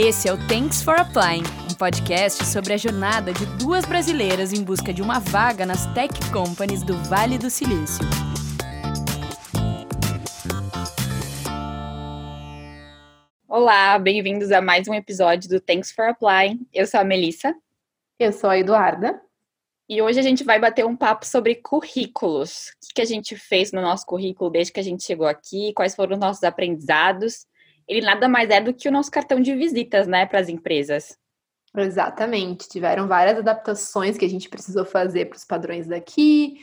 Esse é o Thanks for Applying, um podcast sobre a jornada de duas brasileiras em busca de uma vaga nas tech companies do Vale do Silício. Olá, bem-vindos a mais um episódio do Thanks for Applying. Eu sou a Melissa. Eu sou a Eduarda. E hoje a gente vai bater um papo sobre currículos. O que a gente fez no nosso currículo desde que a gente chegou aqui, quais foram os nossos aprendizados ele nada mais é do que o nosso cartão de visitas, né, para as empresas. Exatamente. Tiveram várias adaptações que a gente precisou fazer para os padrões daqui.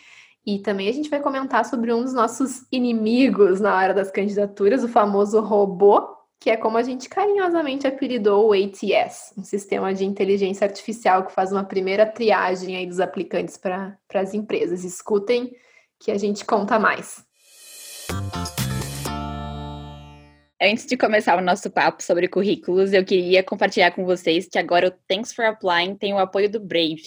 E também a gente vai comentar sobre um dos nossos inimigos na hora das candidaturas, o famoso robô, que é como a gente carinhosamente apelidou o ATS, um sistema de inteligência artificial que faz uma primeira triagem aí dos aplicantes para as empresas. Escutem que a gente conta mais. Antes de começar o nosso papo sobre currículos, eu queria compartilhar com vocês que agora o Thanks for Applying tem o apoio do Brave.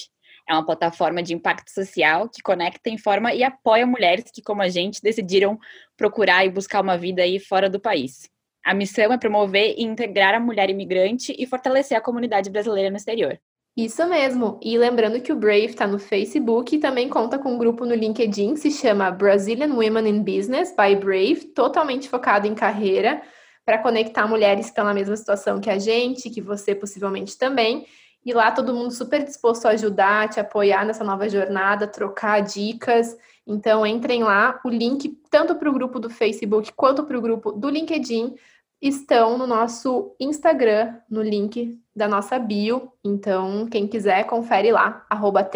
É uma plataforma de impacto social que conecta, informa e apoia mulheres que, como a gente, decidiram procurar e buscar uma vida aí fora do país. A missão é promover e integrar a mulher imigrante e fortalecer a comunidade brasileira no exterior. Isso mesmo. E lembrando que o Brave está no Facebook e também conta com um grupo no LinkedIn que se chama Brazilian Women in Business by Brave, totalmente focado em carreira para conectar mulheres que estão na mesma situação que a gente, que você possivelmente também. E lá todo mundo super disposto a ajudar, te apoiar nessa nova jornada, trocar dicas. Então entrem lá, o link tanto para o grupo do Facebook quanto para o grupo do LinkedIn estão no nosso Instagram, no link da nossa bio. Então, quem quiser, confere lá, arroba.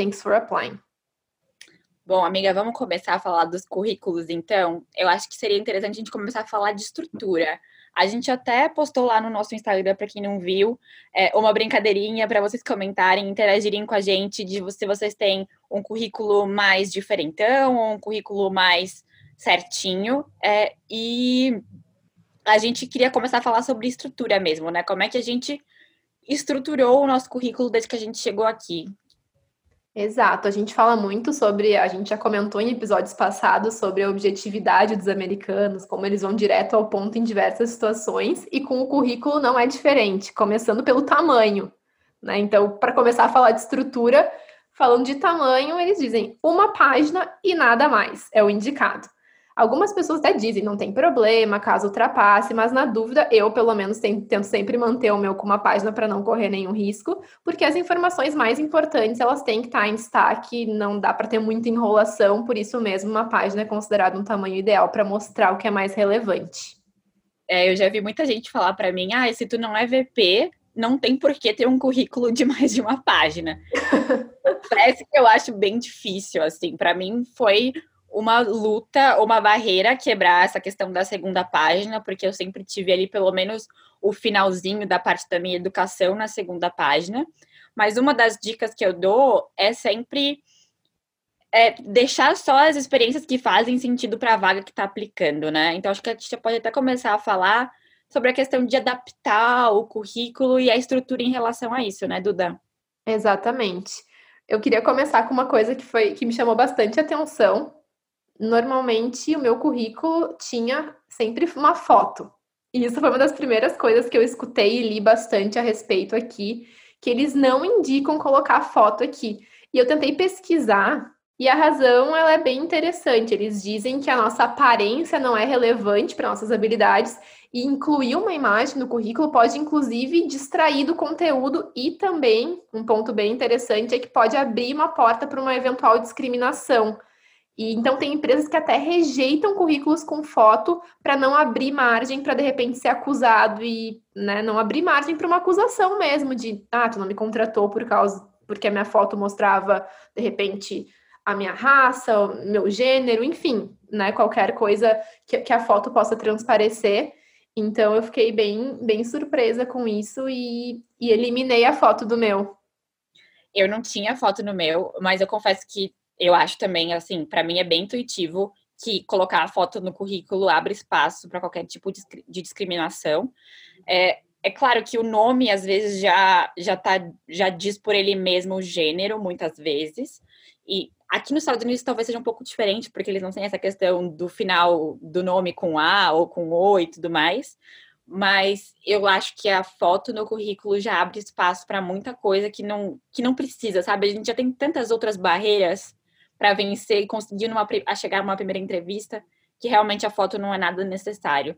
Bom, amiga, vamos começar a falar dos currículos, então. Eu acho que seria interessante a gente começar a falar de estrutura. A gente até postou lá no nosso Instagram, para quem não viu, é, uma brincadeirinha para vocês comentarem, interagirem com a gente de se vocês têm um currículo mais diferentão ou um currículo mais certinho. É, e a gente queria começar a falar sobre estrutura mesmo, né? Como é que a gente estruturou o nosso currículo desde que a gente chegou aqui. Exato, a gente fala muito sobre, a gente já comentou em episódios passados sobre a objetividade dos americanos, como eles vão direto ao ponto em diversas situações, e com o currículo não é diferente, começando pelo tamanho. Né? Então, para começar a falar de estrutura, falando de tamanho, eles dizem uma página e nada mais, é o indicado. Algumas pessoas até dizem, não tem problema, caso ultrapasse, mas na dúvida, eu pelo menos tento sempre manter o meu com uma página para não correr nenhum risco, porque as informações mais importantes elas têm que estar em destaque, não dá para ter muita enrolação, por isso mesmo uma página é considerada um tamanho ideal para mostrar o que é mais relevante. É, eu já vi muita gente falar para mim, ah, se tu não é VP, não tem por que ter um currículo de mais de uma página. Parece que eu acho bem difícil, assim, para mim foi uma luta, uma barreira quebrar essa questão da segunda página, porque eu sempre tive ali pelo menos o finalzinho da parte da minha educação na segunda página. Mas uma das dicas que eu dou é sempre é, deixar só as experiências que fazem sentido para a vaga que está aplicando, né? Então acho que a gente pode até começar a falar sobre a questão de adaptar o currículo e a estrutura em relação a isso, né, Duda? Exatamente. Eu queria começar com uma coisa que foi que me chamou bastante atenção, normalmente o meu currículo tinha sempre uma foto. E isso foi uma das primeiras coisas que eu escutei e li bastante a respeito aqui, que eles não indicam colocar foto aqui. E eu tentei pesquisar e a razão ela é bem interessante. Eles dizem que a nossa aparência não é relevante para nossas habilidades e incluir uma imagem no currículo pode inclusive distrair do conteúdo e também um ponto bem interessante é que pode abrir uma porta para uma eventual discriminação. E então tem empresas que até rejeitam currículos com foto para não abrir margem para de repente ser acusado e né, não abrir margem para uma acusação mesmo de ah, tu não me contratou por causa porque a minha foto mostrava de repente a minha raça, o meu gênero, enfim, né, qualquer coisa que, que a foto possa transparecer. Então eu fiquei bem bem surpresa com isso e, e eliminei a foto do meu. Eu não tinha foto no meu, mas eu confesso que eu acho também, assim, para mim é bem intuitivo que colocar a foto no currículo abre espaço para qualquer tipo de, discriminação. É, é claro que o nome às vezes já já tá já diz por ele mesmo o gênero muitas vezes. E aqui nos Estados Unidos talvez seja um pouco diferente, porque eles não têm essa questão do final do nome com A ou com O e tudo mais. mas eu acho que a foto no currículo já abre espaço para muita coisa que não, que não precisa, sabe? A gente já tem tantas outras barreiras para vencer e conseguir numa, a chegar a uma primeira entrevista que realmente a foto não é nada necessário.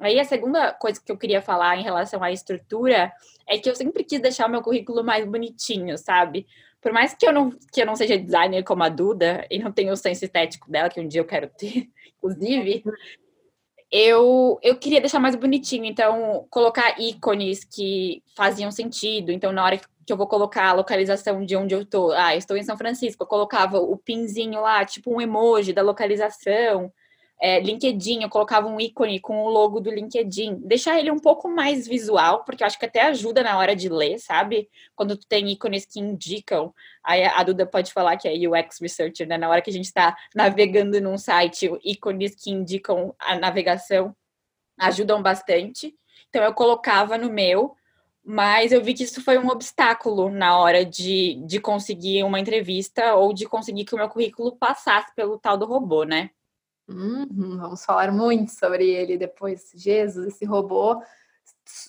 Aí a segunda coisa que eu queria falar em relação à estrutura é que eu sempre quis deixar o meu currículo mais bonitinho, sabe? Por mais que eu não, que eu não seja designer como a Duda e não tenha o senso estético dela, que um dia eu quero ter, inclusive, eu, eu queria deixar mais bonitinho, então colocar ícones que faziam sentido. Então, na hora que eu vou colocar a localização de onde eu tô, ah, estou em São Francisco, eu colocava o pinzinho lá, tipo um emoji da localização é, LinkedIn, eu colocava um ícone com o logo do LinkedIn, deixar ele um pouco mais visual, porque eu acho que até ajuda na hora de ler, sabe? Quando tu tem ícones que indicam, aí a Duda pode falar que é UX Researcher, né? Na hora que a gente está navegando num site, ícones que indicam a navegação ajudam bastante. Então eu colocava no meu, mas eu vi que isso foi um obstáculo na hora de, de conseguir uma entrevista ou de conseguir que o meu currículo passasse pelo tal do robô, né? Uhum, vamos falar muito sobre ele depois. Jesus, esse robô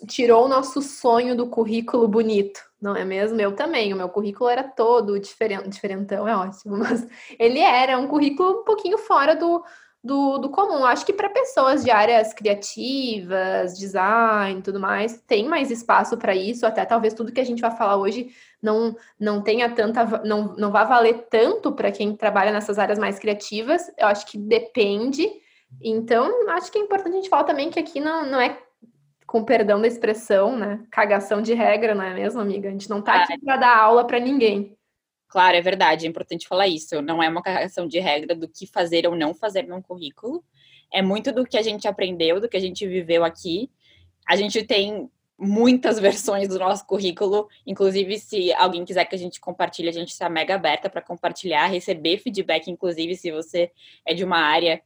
tirou o nosso sonho do currículo bonito, não é mesmo? Eu também, o meu currículo era todo diferente, diferentão, é ótimo, mas ele era um currículo um pouquinho fora do, do, do comum. Acho que para pessoas de áreas criativas, design tudo mais, tem mais espaço para isso, até talvez tudo que a gente vai falar hoje não, não tenha tanta, não, não vá valer tanto para quem trabalha nessas áreas mais criativas. Eu acho que depende. Então, acho que é importante a gente falar também que aqui não, não é com perdão da expressão, né? Cagação de regra, não é mesmo, amiga? A gente não tá aqui para dar aula para ninguém. Claro, é verdade, é importante falar isso. Não é uma carregação de regra do que fazer ou não fazer num currículo. É muito do que a gente aprendeu, do que a gente viveu aqui. A gente tem muitas versões do nosso currículo. Inclusive, se alguém quiser que a gente compartilhe, a gente está mega aberta para compartilhar, receber feedback, inclusive, se você é de uma área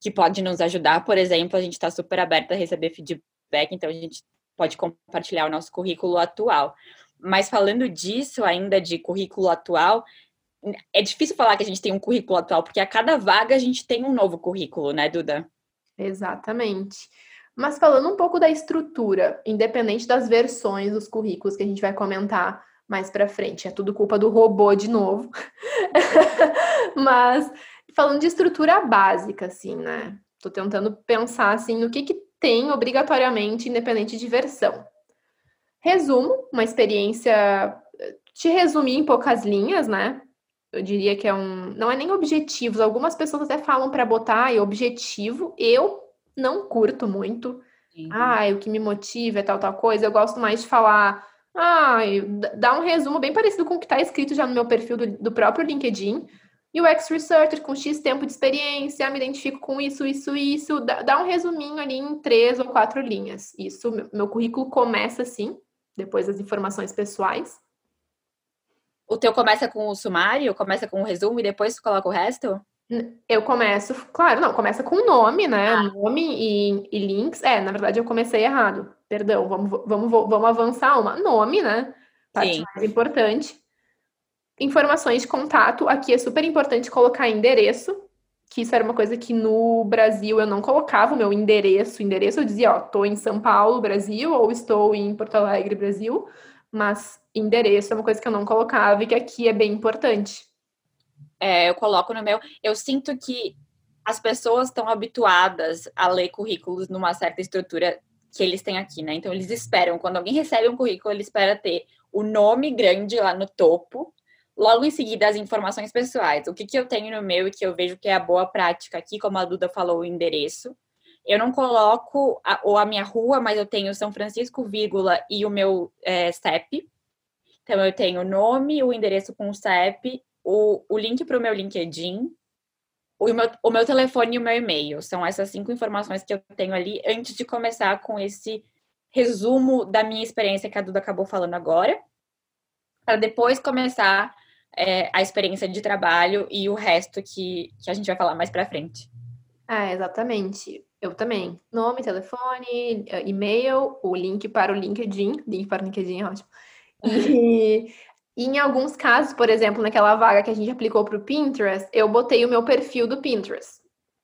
que pode nos ajudar. Por exemplo, a gente está super aberta a receber feedback, então a gente pode compartilhar o nosso currículo atual. Mas falando disso, ainda de currículo atual, é difícil falar que a gente tem um currículo atual, porque a cada vaga a gente tem um novo currículo, né, Duda? Exatamente. Mas falando um pouco da estrutura, independente das versões dos currículos que a gente vai comentar mais para frente, é tudo culpa do robô de novo. Mas falando de estrutura básica, assim, né? Tô tentando pensar assim no que, que tem obrigatoriamente, independente de versão. Resumo, uma experiência. Te resumir em poucas linhas, né? Eu diria que é um. Não é nem objetivos. Algumas pessoas até falam para botar é objetivo. Eu não curto muito. Uhum. Ah, o que me motiva é tal, tal coisa. Eu gosto mais de falar. Ah, dá um resumo bem parecido com o que está escrito já no meu perfil do, do próprio LinkedIn. UX Researcher com X tempo de experiência, me identifico com isso, isso, isso. Dá, dá um resuminho ali em três ou quatro linhas. Isso, meu, meu currículo começa assim depois as informações pessoais. O teu começa com o sumário, começa com o resumo e depois tu coloca o resto? Eu começo, claro, não, começa com nome, né? Ah. Nome e, e, links. É, na verdade eu comecei errado. Perdão, vamos, vamos, vamos avançar uma. Nome, né? Parte Sim. mais importante. Informações de contato. Aqui é super importante colocar endereço, que isso era uma coisa que no Brasil eu não colocava o meu endereço. Endereço eu dizia, ó, tô em São Paulo, Brasil, ou estou em Porto Alegre, Brasil. Mas endereço é uma coisa que eu não colocava e que aqui é bem importante. É, eu coloco no meu. Eu sinto que as pessoas estão habituadas a ler currículos numa certa estrutura que eles têm aqui, né? Então eles esperam, quando alguém recebe um currículo, ele espera ter o nome grande lá no topo Logo em seguida, as informações pessoais. O que, que eu tenho no meu e que eu vejo que é a boa prática aqui, como a Duda falou, o endereço. Eu não coloco a, ou a minha rua, mas eu tenho São Francisco, vírgula, e o meu é, CEP. Então, eu tenho o nome, o endereço com o CEP, o, o link para o meu LinkedIn, o meu, o meu telefone e o meu e-mail. São essas cinco informações que eu tenho ali antes de começar com esse resumo da minha experiência que a Duda acabou falando agora, para depois começar é, a experiência de trabalho e o resto que, que a gente vai falar mais para frente. É, exatamente. Eu também. Nome, telefone, e-mail, o link para o LinkedIn. Link para o LinkedIn é ótimo. E, e em alguns casos, por exemplo, naquela vaga que a gente aplicou para o Pinterest, eu botei o meu perfil do Pinterest.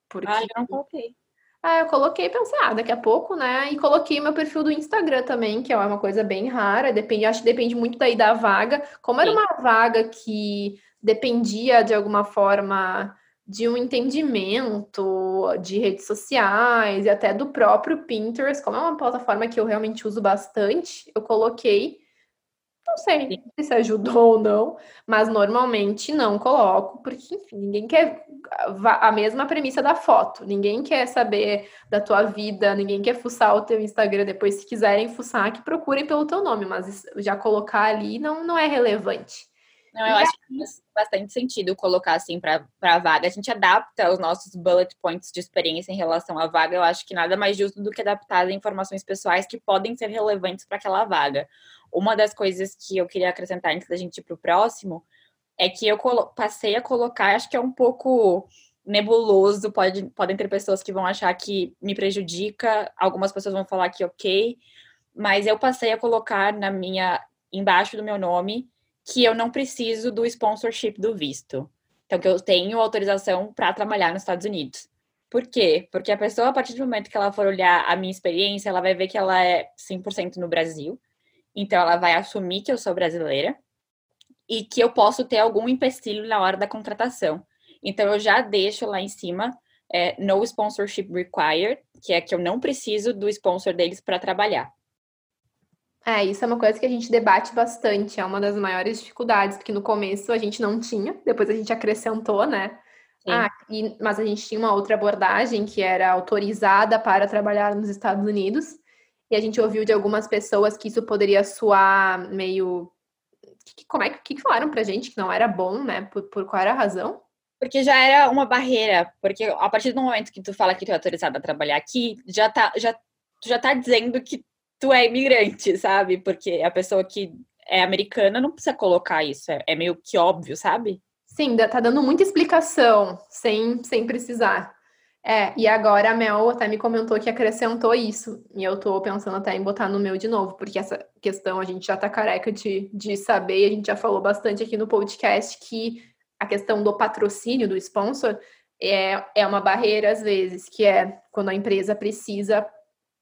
Porque... Ah, eu não coloquei. Ah, eu coloquei, pensei, ah, daqui a pouco, né? E coloquei meu perfil do Instagram também, que é uma coisa bem rara, depende, acho que depende muito daí da vaga. Como era uma vaga que dependia de alguma forma de um entendimento de redes sociais e até do próprio Pinterest, como é uma plataforma que eu realmente uso bastante, eu coloquei não sei se ajudou ou não, mas normalmente não coloco, porque, enfim, ninguém quer a mesma premissa da foto. Ninguém quer saber da tua vida, ninguém quer fuçar o teu Instagram depois. Se quiserem fuçar, que procurem pelo teu nome, mas já colocar ali não, não é relevante. Não, eu acho que faz bastante sentido colocar assim para a vaga. A gente adapta os nossos bullet points de experiência em relação à vaga. Eu acho que nada mais justo do que adaptar as informações pessoais que podem ser relevantes para aquela vaga. Uma das coisas que eu queria acrescentar antes da gente ir para o próximo é que eu passei a colocar, acho que é um pouco nebuloso, pode, podem ter pessoas que vão achar que me prejudica, algumas pessoas vão falar que ok, mas eu passei a colocar na minha embaixo do meu nome que eu não preciso do sponsorship do visto. Então, que eu tenho autorização para trabalhar nos Estados Unidos. Por quê? Porque a pessoa, a partir do momento que ela for olhar a minha experiência, ela vai ver que ela é 100% no Brasil. Então, ela vai assumir que eu sou brasileira e que eu posso ter algum empecilho na hora da contratação. Então, eu já deixo lá em cima é, no sponsorship required, que é que eu não preciso do sponsor deles para trabalhar. É, isso é uma coisa que a gente debate bastante, é uma das maiores dificuldades, porque no começo a gente não tinha, depois a gente acrescentou, né? Sim. Ah, e, mas a gente tinha uma outra abordagem que era autorizada para trabalhar nos Estados Unidos, e a gente ouviu de algumas pessoas que isso poderia soar meio. Como é que, que falaram pra gente que não era bom, né? Por, por qual era a razão? Porque já era uma barreira, porque a partir do momento que tu fala que tu é autorizada a trabalhar aqui, já tá, já, tu já tá dizendo que tu é imigrante, sabe? Porque a pessoa que é americana não precisa colocar isso, é, é meio que óbvio, sabe? Sim, tá dando muita explicação, sem, sem precisar. É, e agora a Mel até me comentou que acrescentou isso, e eu tô pensando até em botar no meu de novo, porque essa questão a gente já tá careca de, de saber, a gente já falou bastante aqui no podcast que a questão do patrocínio, do sponsor, é, é uma barreira às vezes, que é quando a empresa precisa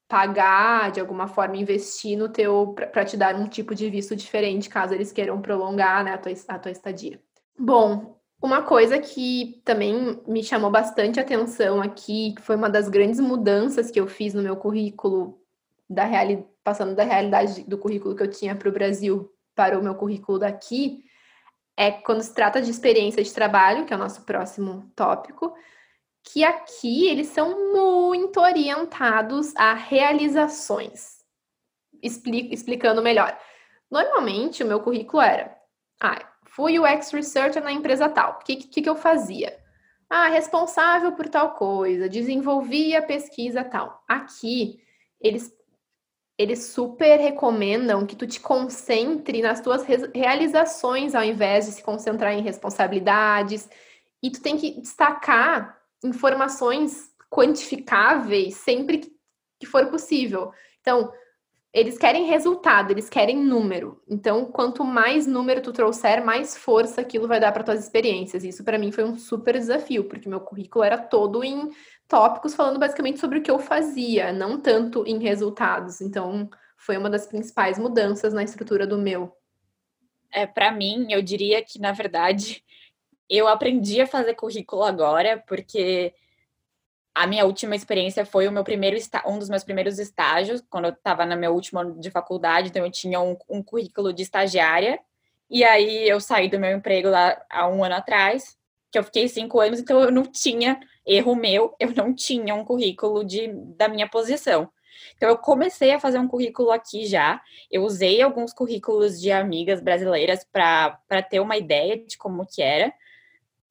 pagar, de alguma forma, investir no teu para te dar um tipo de visto diferente, caso eles queiram prolongar né, a, tua, a tua estadia. Bom, uma coisa que também me chamou bastante atenção aqui, que foi uma das grandes mudanças que eu fiz no meu currículo, da reali passando da realidade do currículo que eu tinha para o Brasil para o meu currículo daqui, é quando se trata de experiência de trabalho, que é o nosso próximo tópico, que aqui eles são muito orientados a realizações. Expli explicando melhor. Normalmente, o meu currículo era: ah, fui UX Researcher na empresa tal. O que, que, que eu fazia? Ah, responsável por tal coisa, desenvolvia pesquisa tal. Aqui, eles, eles super recomendam que tu te concentre nas tuas realizações ao invés de se concentrar em responsabilidades. E tu tem que destacar informações quantificáveis sempre que for possível. Então, eles querem resultado, eles querem número. Então, quanto mais número tu trouxer, mais força aquilo vai dar para tuas experiências. Isso para mim foi um super desafio, porque meu currículo era todo em tópicos falando basicamente sobre o que eu fazia, não tanto em resultados. Então, foi uma das principais mudanças na estrutura do meu. É, para mim, eu diria que na verdade eu aprendi a fazer currículo agora, porque a minha última experiência foi o meu primeiro um dos meus primeiros estágios, quando eu estava na meu último ano de faculdade, então eu tinha um, um, currículo de estagiária, e aí eu saí do meu emprego lá há um ano atrás, que eu fiquei cinco anos, então eu não tinha, erro meu, eu não tinha um currículo de, da minha posição. Então eu comecei a fazer um currículo aqui já. Eu usei alguns currículos de amigas brasileiras para ter uma ideia de como que era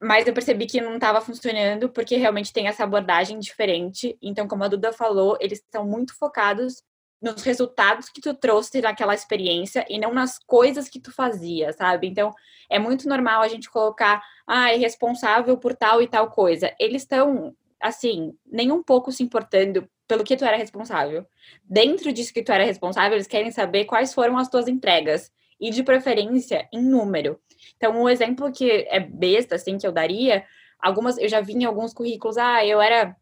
mas eu percebi que não estava funcionando porque realmente tem essa abordagem diferente. Então, como a Duda falou, eles estão muito focados nos resultados que tu trouxe naquela experiência e não nas coisas que tu fazia, sabe? Então, é muito normal a gente colocar, ah, é responsável por tal e tal coisa. Eles estão, assim, nem um pouco se importando pelo que tu era responsável. Dentro disso que tu era responsável, eles querem saber quais foram as tuas entregas e de preferência em número. Então, um exemplo que é besta, assim, que eu daria, algumas, eu já vi em alguns currículos, ah, eu era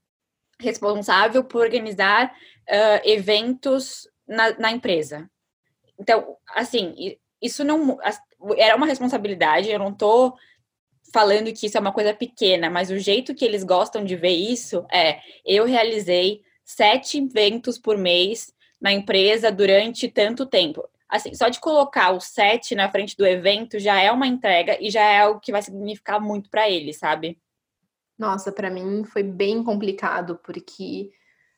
responsável por organizar uh, eventos na, na, empresa. Então, assim, isso não era uma responsabilidade. Eu não estou falando que isso é uma coisa pequena, mas o jeito que eles gostam de ver isso é: eu realizei sete eventos por mês na empresa durante tanto tempo. Assim, só de colocar o sete na frente do evento já é uma entrega e já é algo que vai significar muito para eles, sabe? Nossa, para mim foi bem complicado, porque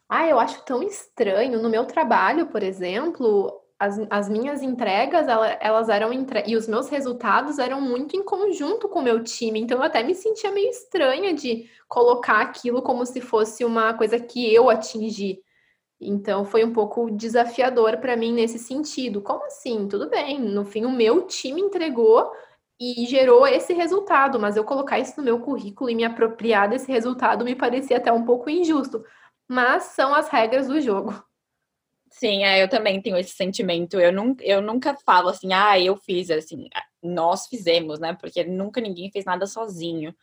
ah, eu acho tão estranho. No meu trabalho, por exemplo, as, as minhas entregas, elas eram entre... e os meus resultados eram muito em conjunto com o meu time. Então eu até me sentia meio estranha de colocar aquilo como se fosse uma coisa que eu atingi. Então foi um pouco desafiador para mim nesse sentido. Como assim? Tudo bem, no fim o meu time entregou e gerou esse resultado, mas eu colocar isso no meu currículo e me apropriar desse resultado me parecia até um pouco injusto. Mas são as regras do jogo. Sim, é, eu também tenho esse sentimento. Eu, nunca, eu nunca falo assim, ah, eu fiz, assim, nós fizemos, né? Porque nunca ninguém fez nada sozinho.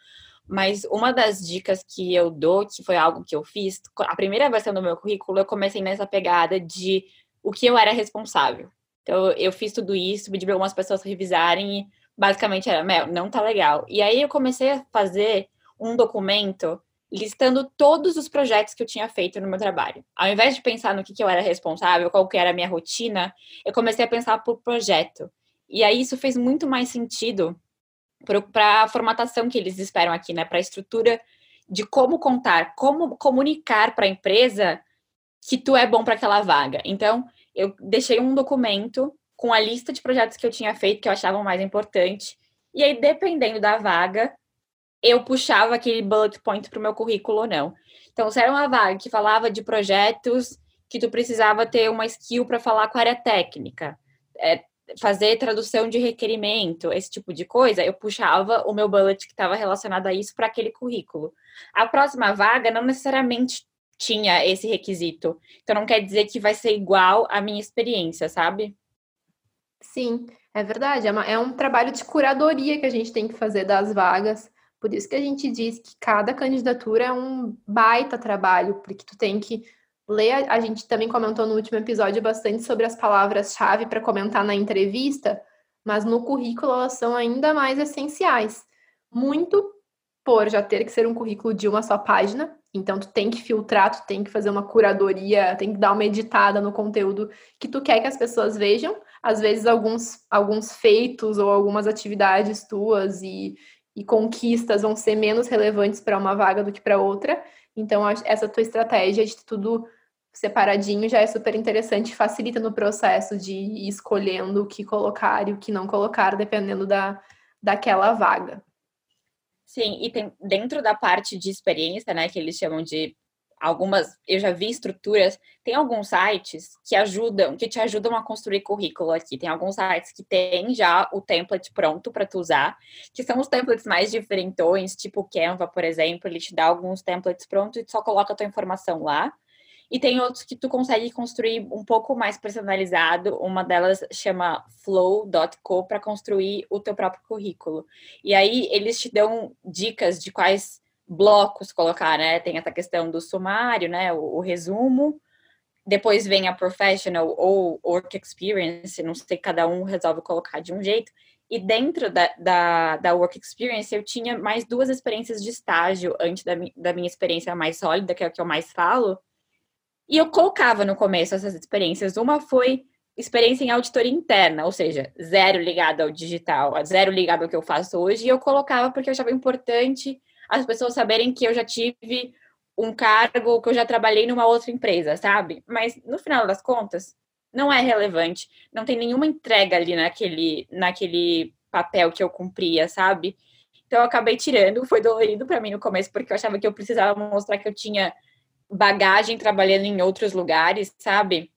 Mas uma das dicas que eu dou, que foi algo que eu fiz, a primeira versão do meu currículo, eu comecei nessa pegada de o que eu era responsável. Então, eu fiz tudo isso, pedi para algumas pessoas revisarem e basicamente era, Mel, não tá legal. E aí eu comecei a fazer um documento listando todos os projetos que eu tinha feito no meu trabalho. Ao invés de pensar no que, que eu era responsável, qual que era a minha rotina, eu comecei a pensar por projeto. E aí isso fez muito mais sentido para a formatação que eles esperam aqui, né? Para a estrutura de como contar, como comunicar para a empresa que tu é bom para aquela vaga. Então, eu deixei um documento com a lista de projetos que eu tinha feito que eu achava mais importante. E aí, dependendo da vaga, eu puxava aquele bullet point para o meu currículo ou não. Então, se era uma vaga que falava de projetos que tu precisava ter uma skill para falar com a área técnica, é, fazer tradução de requerimento, esse tipo de coisa, eu puxava o meu bullet que estava relacionado a isso para aquele currículo. A próxima vaga não necessariamente tinha esse requisito. Então, não quer dizer que vai ser igual à minha experiência, sabe? Sim, é verdade. É, uma, é um trabalho de curadoria que a gente tem que fazer das vagas por isso que a gente diz que cada candidatura é um baita trabalho, porque tu tem que ler. A gente também comentou no último episódio bastante sobre as palavras-chave para comentar na entrevista, mas no currículo elas são ainda mais essenciais. Muito por já ter que ser um currículo de uma só página, então tu tem que filtrar, tu tem que fazer uma curadoria, tem que dar uma editada no conteúdo que tu quer que as pessoas vejam. Às vezes alguns alguns feitos ou algumas atividades tuas e e conquistas vão ser menos relevantes para uma vaga do que para outra. Então, essa tua estratégia de tudo separadinho já é super interessante, facilita no processo de ir escolhendo o que colocar e o que não colocar, dependendo da, daquela vaga. Sim, e tem dentro da parte de experiência, né, que eles chamam de algumas, eu já vi estruturas, tem alguns sites que ajudam, que te ajudam a construir currículo aqui. Tem alguns sites que tem já o template pronto para tu usar, que são os templates mais diferentões, tipo Canva, por exemplo, ele te dá alguns templates prontos e tu só coloca a tua informação lá. E tem outros que tu consegue construir um pouco mais personalizado. Uma delas chama flow.co para construir o teu próprio currículo. E aí eles te dão dicas de quais blocos colocar, né? Tem essa questão do sumário, né? O, o, resumo. Depois vem a professional ou work experience, não sei, cada um resolve colocar de um jeito. E dentro da, da, da work experience, eu tinha mais duas experiências de estágio antes da, da minha experiência mais sólida, que é o que eu mais falo. E eu colocava no começo essas experiências. Uma foi experiência em auditoria interna, ou seja, zero ligado ao digital, zero ligado ao que eu faço hoje. E eu colocava porque eu achava importante as pessoas saberem que eu já tive um cargo, que eu já trabalhei numa outra empresa, sabe? Mas no final das contas, não é relevante. Não tem nenhuma entrega ali naquele, naquele papel que eu cumpria, sabe? Então eu acabei tirando, foi dolorido para mim no começo, porque eu achava que eu precisava mostrar que eu tinha bagagem trabalhando em outros lugares, sabe?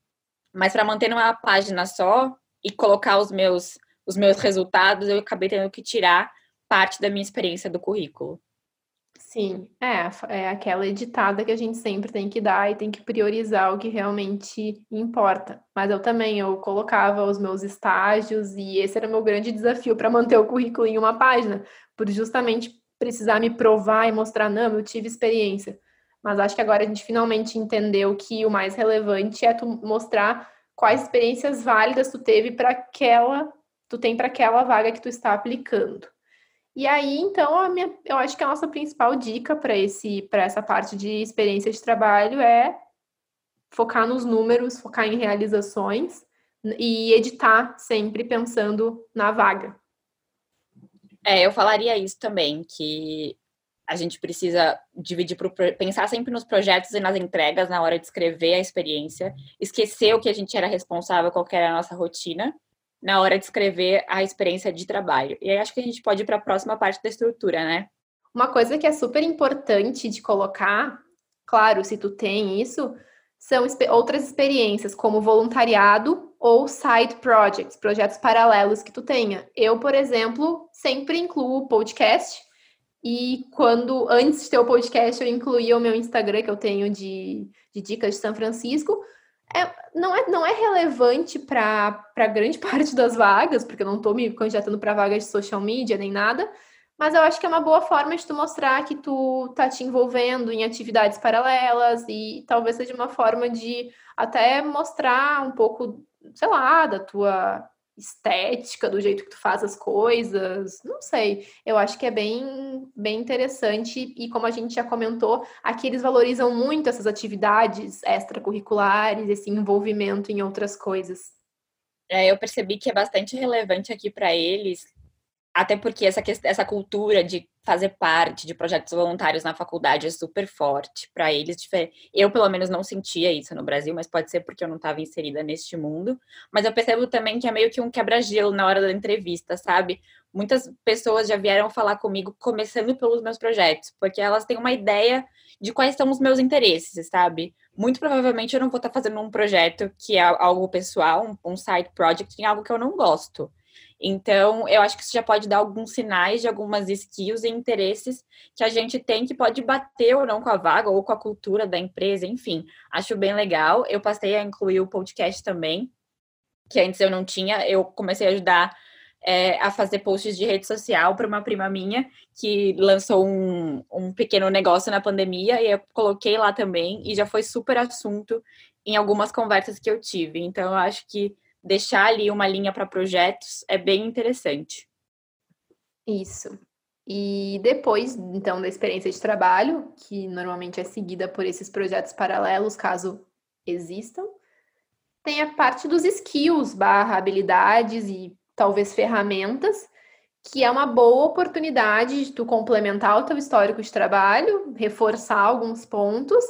Mas para manter numa página só e colocar os meus os meus resultados, eu acabei tendo que tirar parte da minha experiência do currículo. Sim, é, é aquela editada que a gente sempre tem que dar e tem que priorizar o que realmente importa. Mas eu também, eu colocava os meus estágios e esse era o meu grande desafio para manter o currículo em uma página, por justamente precisar me provar e mostrar, não, eu tive experiência. Mas acho que agora a gente finalmente entendeu que o mais relevante é tu mostrar quais experiências válidas tu teve para aquela, tu tem para aquela vaga que tu está aplicando. E aí, então, minha, eu acho que a nossa principal dica para esse para essa parte de experiência de trabalho é focar nos números, focar em realizações e editar sempre pensando na vaga. É, eu falaria isso também, que a gente precisa dividir pro, pensar sempre nos projetos e nas entregas na hora de escrever a experiência, esquecer o que a gente era responsável, qual era a nossa rotina na hora de escrever a experiência de trabalho. E aí acho que a gente pode ir para a próxima parte da estrutura, né? Uma coisa que é super importante de colocar, claro, se tu tem isso, são outras experiências, como voluntariado ou side projects, projetos paralelos que tu tenha. Eu, por exemplo, sempre incluo podcast. E quando, antes de ter o podcast, eu incluía o meu Instagram, que eu tenho de, de dicas de São Francisco, é, não, é, não é relevante para grande parte das vagas, porque eu não estou me candidatando para vagas de social media nem nada, mas eu acho que é uma boa forma de tu mostrar que tu tá te envolvendo em atividades paralelas e talvez seja uma forma de até mostrar um pouco, sei lá, da tua estética, do jeito que tu faz as coisas, não sei. Eu acho que é bem, bem interessante e como a gente já comentou, aqui eles valorizam muito essas atividades extracurriculares, esse envolvimento em outras coisas. É, eu percebi que é bastante relevante aqui para eles até porque essa, essa cultura de fazer parte de projetos voluntários na faculdade é super forte para eles. Eu, pelo menos, não sentia isso no Brasil, mas pode ser porque eu não estava inserida neste mundo. Mas eu percebo também que é meio que um quebra-gelo na hora da entrevista, sabe? Muitas pessoas já vieram falar comigo começando pelos meus projetos, porque elas têm uma ideia de quais são os meus interesses, sabe? Muito provavelmente eu não vou estar tá fazendo um projeto que é algo pessoal, um, um side project, em algo que eu não gosto. Então, eu acho que isso já pode dar alguns sinais de algumas skills e interesses que a gente tem que pode bater ou não com a vaga ou com a cultura da empresa, enfim. Acho bem legal. Eu passei a incluir o podcast também, que antes eu não tinha. Eu comecei a ajudar é, a fazer posts de rede social para uma prima minha que lançou um, um pequeno negócio na pandemia e eu coloquei lá também e já foi super assunto em algumas conversas que eu tive. Então, eu acho que deixar ali uma linha para projetos é bem interessante. Isso. E depois, então, da experiência de trabalho, que normalmente é seguida por esses projetos paralelos, caso existam, tem a parte dos skills barra habilidades e talvez ferramentas, que é uma boa oportunidade de tu complementar o teu histórico de trabalho, reforçar alguns pontos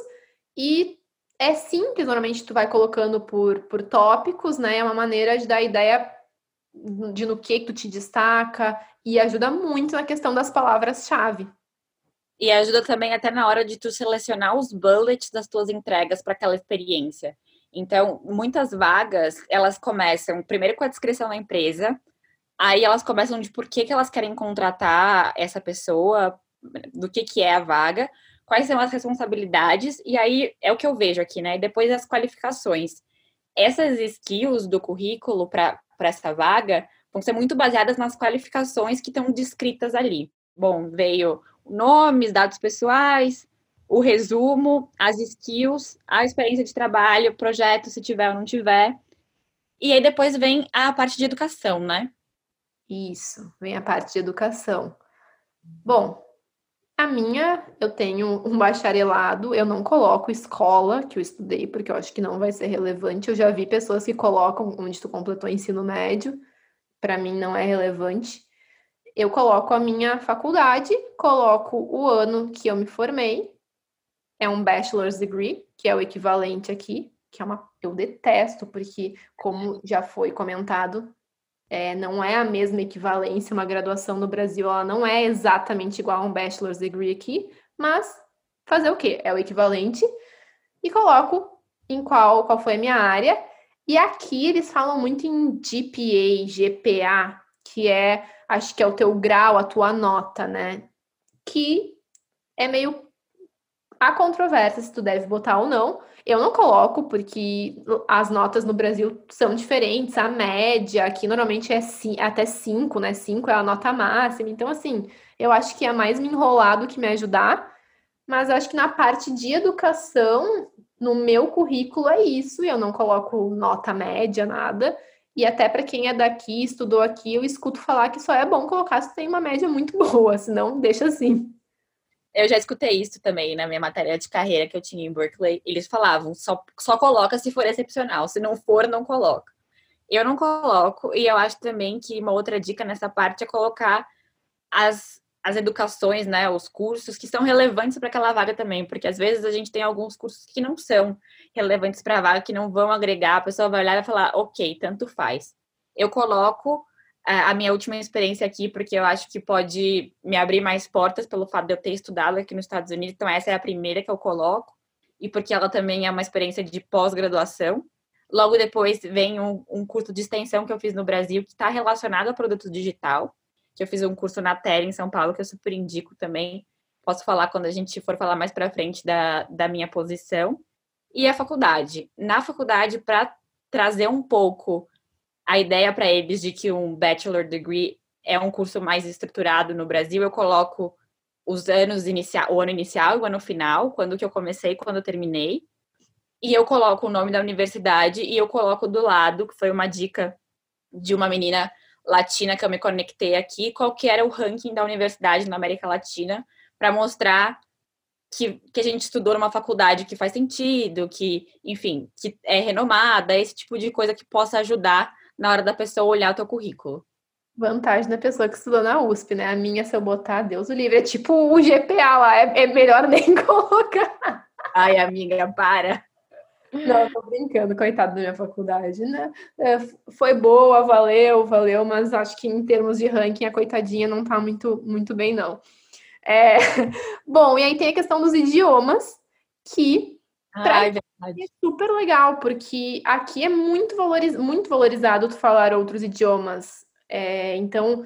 e é simples, normalmente tu vai colocando por, por tópicos, né? É uma maneira de dar ideia de no que, que tu te destaca e ajuda muito na questão das palavras-chave. E ajuda também até na hora de tu selecionar os bullets das tuas entregas para aquela experiência. Então, muitas vagas, elas começam primeiro com a descrição da empresa, aí elas começam de por que, que elas querem contratar essa pessoa, do que, que é a vaga, quais são as responsabilidades, e aí é o que eu vejo aqui, né? Depois as qualificações. Essas skills do currículo para essa vaga vão ser muito baseadas nas qualificações que estão descritas ali. Bom, veio nomes, dados pessoais, o resumo, as skills, a experiência de trabalho, projeto, se tiver ou não tiver. E aí depois vem a parte de educação, né? Isso, vem a parte de educação. Bom, a minha, eu tenho um bacharelado, eu não coloco escola que eu estudei, porque eu acho que não vai ser relevante. Eu já vi pessoas que colocam onde tu completou ensino médio, para mim não é relevante. Eu coloco a minha faculdade, coloco o ano que eu me formei, é um bachelor's degree, que é o equivalente aqui, que é uma eu detesto, porque como já foi comentado, é, não é a mesma equivalência, uma graduação no Brasil, ela não é exatamente igual a um bachelor's degree aqui, mas fazer o quê? É o equivalente e coloco em qual, qual foi a minha área. E aqui eles falam muito em GPA, GPA, que é, acho que é o teu grau, a tua nota, né? Que é meio Há controvérsia se tu deve botar ou não. Eu não coloco, porque as notas no Brasil são diferentes. A média aqui normalmente é até 5, né? 5 é a nota máxima. Então, assim, eu acho que é mais me enrolar do que me ajudar. Mas acho que na parte de educação, no meu currículo é isso, eu não coloco nota média, nada. E até para quem é daqui, estudou aqui, eu escuto falar que só é bom colocar se tem uma média muito boa, senão deixa assim. Eu já escutei isso também na minha matéria de carreira que eu tinha em Berkeley. Eles falavam, só, só coloca se for excepcional, se não for, não coloca. Eu não coloco, e eu acho também que uma outra dica nessa parte é colocar as, as educações, né, os cursos que são relevantes para aquela vaga também, porque às vezes a gente tem alguns cursos que não são relevantes para a vaga, que não vão agregar, a pessoa vai olhar e falar, ok, tanto faz. Eu coloco a minha última experiência aqui, porque eu acho que pode me abrir mais portas pelo fato de eu ter estudado aqui nos Estados Unidos. Então, essa é a primeira que eu coloco, e porque ela também é uma experiência de pós-graduação. Logo depois vem um, um, curso de extensão que eu fiz no Brasil, que está relacionado a produto digital, que eu fiz um curso na TEL em São Paulo, que eu super indico também. Posso falar quando a gente for falar mais para frente da, da minha posição. E a faculdade. Na faculdade, para trazer um pouco a ideia para eles de que um bachelor degree é um curso mais estruturado no Brasil, eu coloco os anos inicial, o ano inicial e o ano final, quando que eu comecei, quando eu terminei. E eu coloco o nome da universidade e eu coloco do lado, que foi uma dica de uma menina latina que eu me conectei aqui, qual que era o ranking da universidade na América Latina, para mostrar que, que a gente estudou numa faculdade que faz sentido, que, enfim, que é renomada, esse tipo de coisa que possa ajudar na hora da pessoa olhar o teu currículo. Vantagem da pessoa que estudou na USP, né? A minha, se eu botar Deus o livre, é tipo o GPA lá, é, é melhor nem colocar. Ai, amiga, para. Não, tô brincando, coitado da minha faculdade, né? É, foi boa, valeu, valeu, mas acho que em termos de ranking, a coitadinha não tá muito, muito bem, não. É... Bom, e aí tem a questão dos idiomas, que Ai, é super legal, porque aqui é muito, valoriz... muito valorizado tu falar outros idiomas. É, então,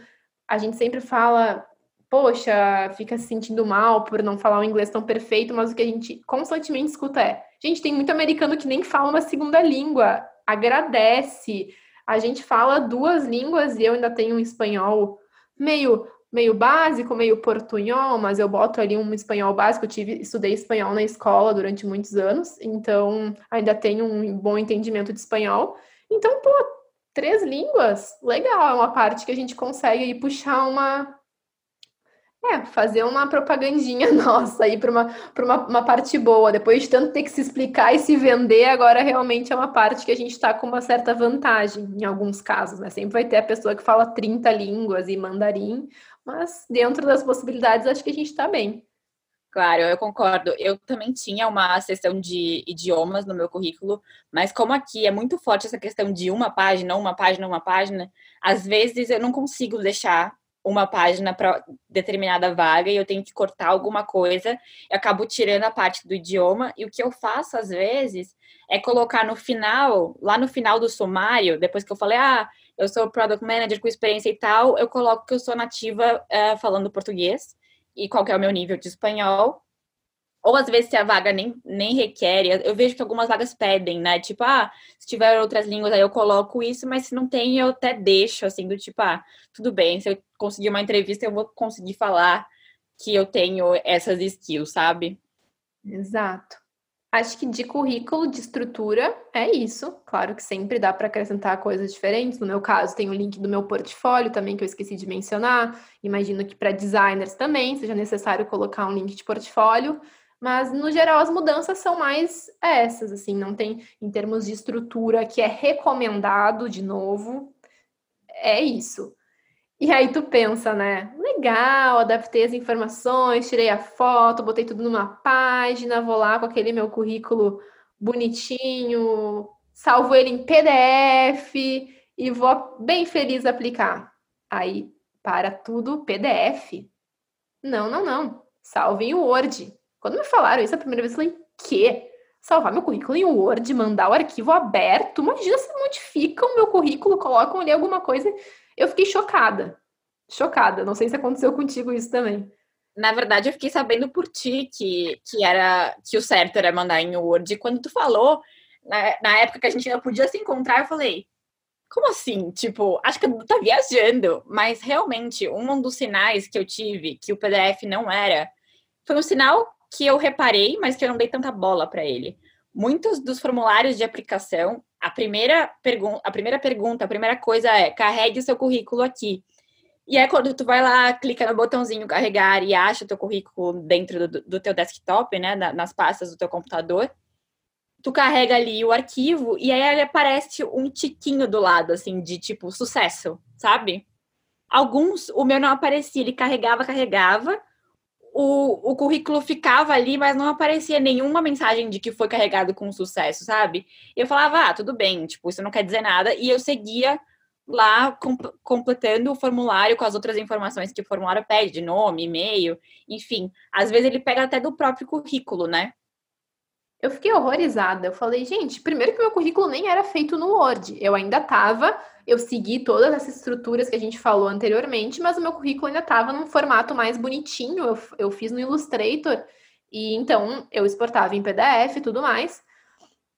a gente sempre fala, poxa, fica se sentindo mal por não falar o inglês tão perfeito, mas o que a gente constantemente escuta é: gente, tem muito americano que nem fala uma segunda língua, agradece. A gente fala duas línguas e eu ainda tenho um espanhol meio meio básico, meio portunhol, mas eu boto ali um espanhol básico. Eu tive, estudei espanhol na escola durante muitos anos, então ainda tenho um bom entendimento de espanhol. Então, pô, três línguas, legal, é uma parte que a gente consegue aí puxar uma. É, fazer uma propagandinha nossa aí para uma, uma, uma parte boa. Depois de tanto ter que se explicar e se vender, agora realmente é uma parte que a gente está com uma certa vantagem, em alguns casos, né? Sempre vai ter a pessoa que fala 30 línguas e mandarim, mas dentro das possibilidades, acho que a gente está bem. Claro, eu concordo. Eu também tinha uma sessão de idiomas no meu currículo, mas como aqui é muito forte essa questão de uma página, uma página, uma página, às vezes eu não consigo deixar uma página para determinada vaga e eu tenho que cortar alguma coisa, eu acabo tirando a parte do idioma, e o que eu faço às vezes é colocar no final, lá no final do sumário, depois que eu falei, ah, eu sou product manager com experiência e tal, eu coloco que eu sou nativa uh, falando português e qual é o meu nível de espanhol. Ou às vezes se a vaga nem, nem requer, eu vejo que algumas vagas pedem, né? Tipo, ah, se tiver outras línguas aí eu coloco isso, mas se não tem eu até deixo, assim, do tipo, ah, tudo bem, se eu conseguir uma entrevista eu vou conseguir falar que eu tenho essas skills, sabe? Exato. Acho que de currículo, de estrutura, é isso. Claro que sempre dá para acrescentar coisas diferentes. No meu caso, tem o link do meu portfólio também, que eu esqueci de mencionar. Imagino que para designers também seja necessário colocar um link de portfólio. Mas, no geral, as mudanças são mais essas, assim, não tem, em termos de estrutura, que é recomendado, de novo, é isso. E aí tu pensa, né? Legal, adaptei as informações, tirei a foto, botei tudo numa página, vou lá com aquele meu currículo bonitinho, salvo ele em PDF e vou bem feliz aplicar. Aí para tudo PDF. Não, não, não. Salve em Word. Quando me falaram isso a primeira vez, eu falei, que? Salvar meu currículo em Word, mandar o arquivo aberto. Imagina se modificam meu currículo, colocam ali alguma coisa eu fiquei chocada. Chocada. Não sei se aconteceu contigo isso também. Na verdade, eu fiquei sabendo por ti que, que era que o certo era mandar em Word. E quando tu falou, na, na época que a gente não podia se encontrar, eu falei, como assim? Tipo, acho que tu tá viajando. Mas realmente, um dos sinais que eu tive que o PDF não era, foi um sinal que eu reparei, mas que eu não dei tanta bola para ele. Muitos dos formulários de aplicação, a primeira, pergun a primeira pergunta, a primeira coisa é carregue o seu currículo aqui. E aí, quando tu vai lá, clica no botãozinho carregar e acha o teu currículo dentro do, do teu desktop, né, nas pastas do teu computador, tu carrega ali o arquivo e aí aparece um tiquinho do lado, assim, de tipo, sucesso, sabe? Alguns, o meu não aparecia, ele carregava, carregava, o, o currículo ficava ali, mas não aparecia nenhuma mensagem de que foi carregado com sucesso, sabe? Eu falava, ah, tudo bem, tipo, isso não quer dizer nada, e eu seguia lá com, completando o formulário com as outras informações que o formulário pede, de nome, e-mail, enfim. Às vezes ele pega até do próprio currículo, né? Eu fiquei horrorizada. Eu falei, gente, primeiro que meu currículo nem era feito no Word. Eu ainda tava, eu segui todas essas estruturas que a gente falou anteriormente, mas o meu currículo ainda tava num formato mais bonitinho. Eu, eu fiz no Illustrator. E então eu exportava em PDF e tudo mais.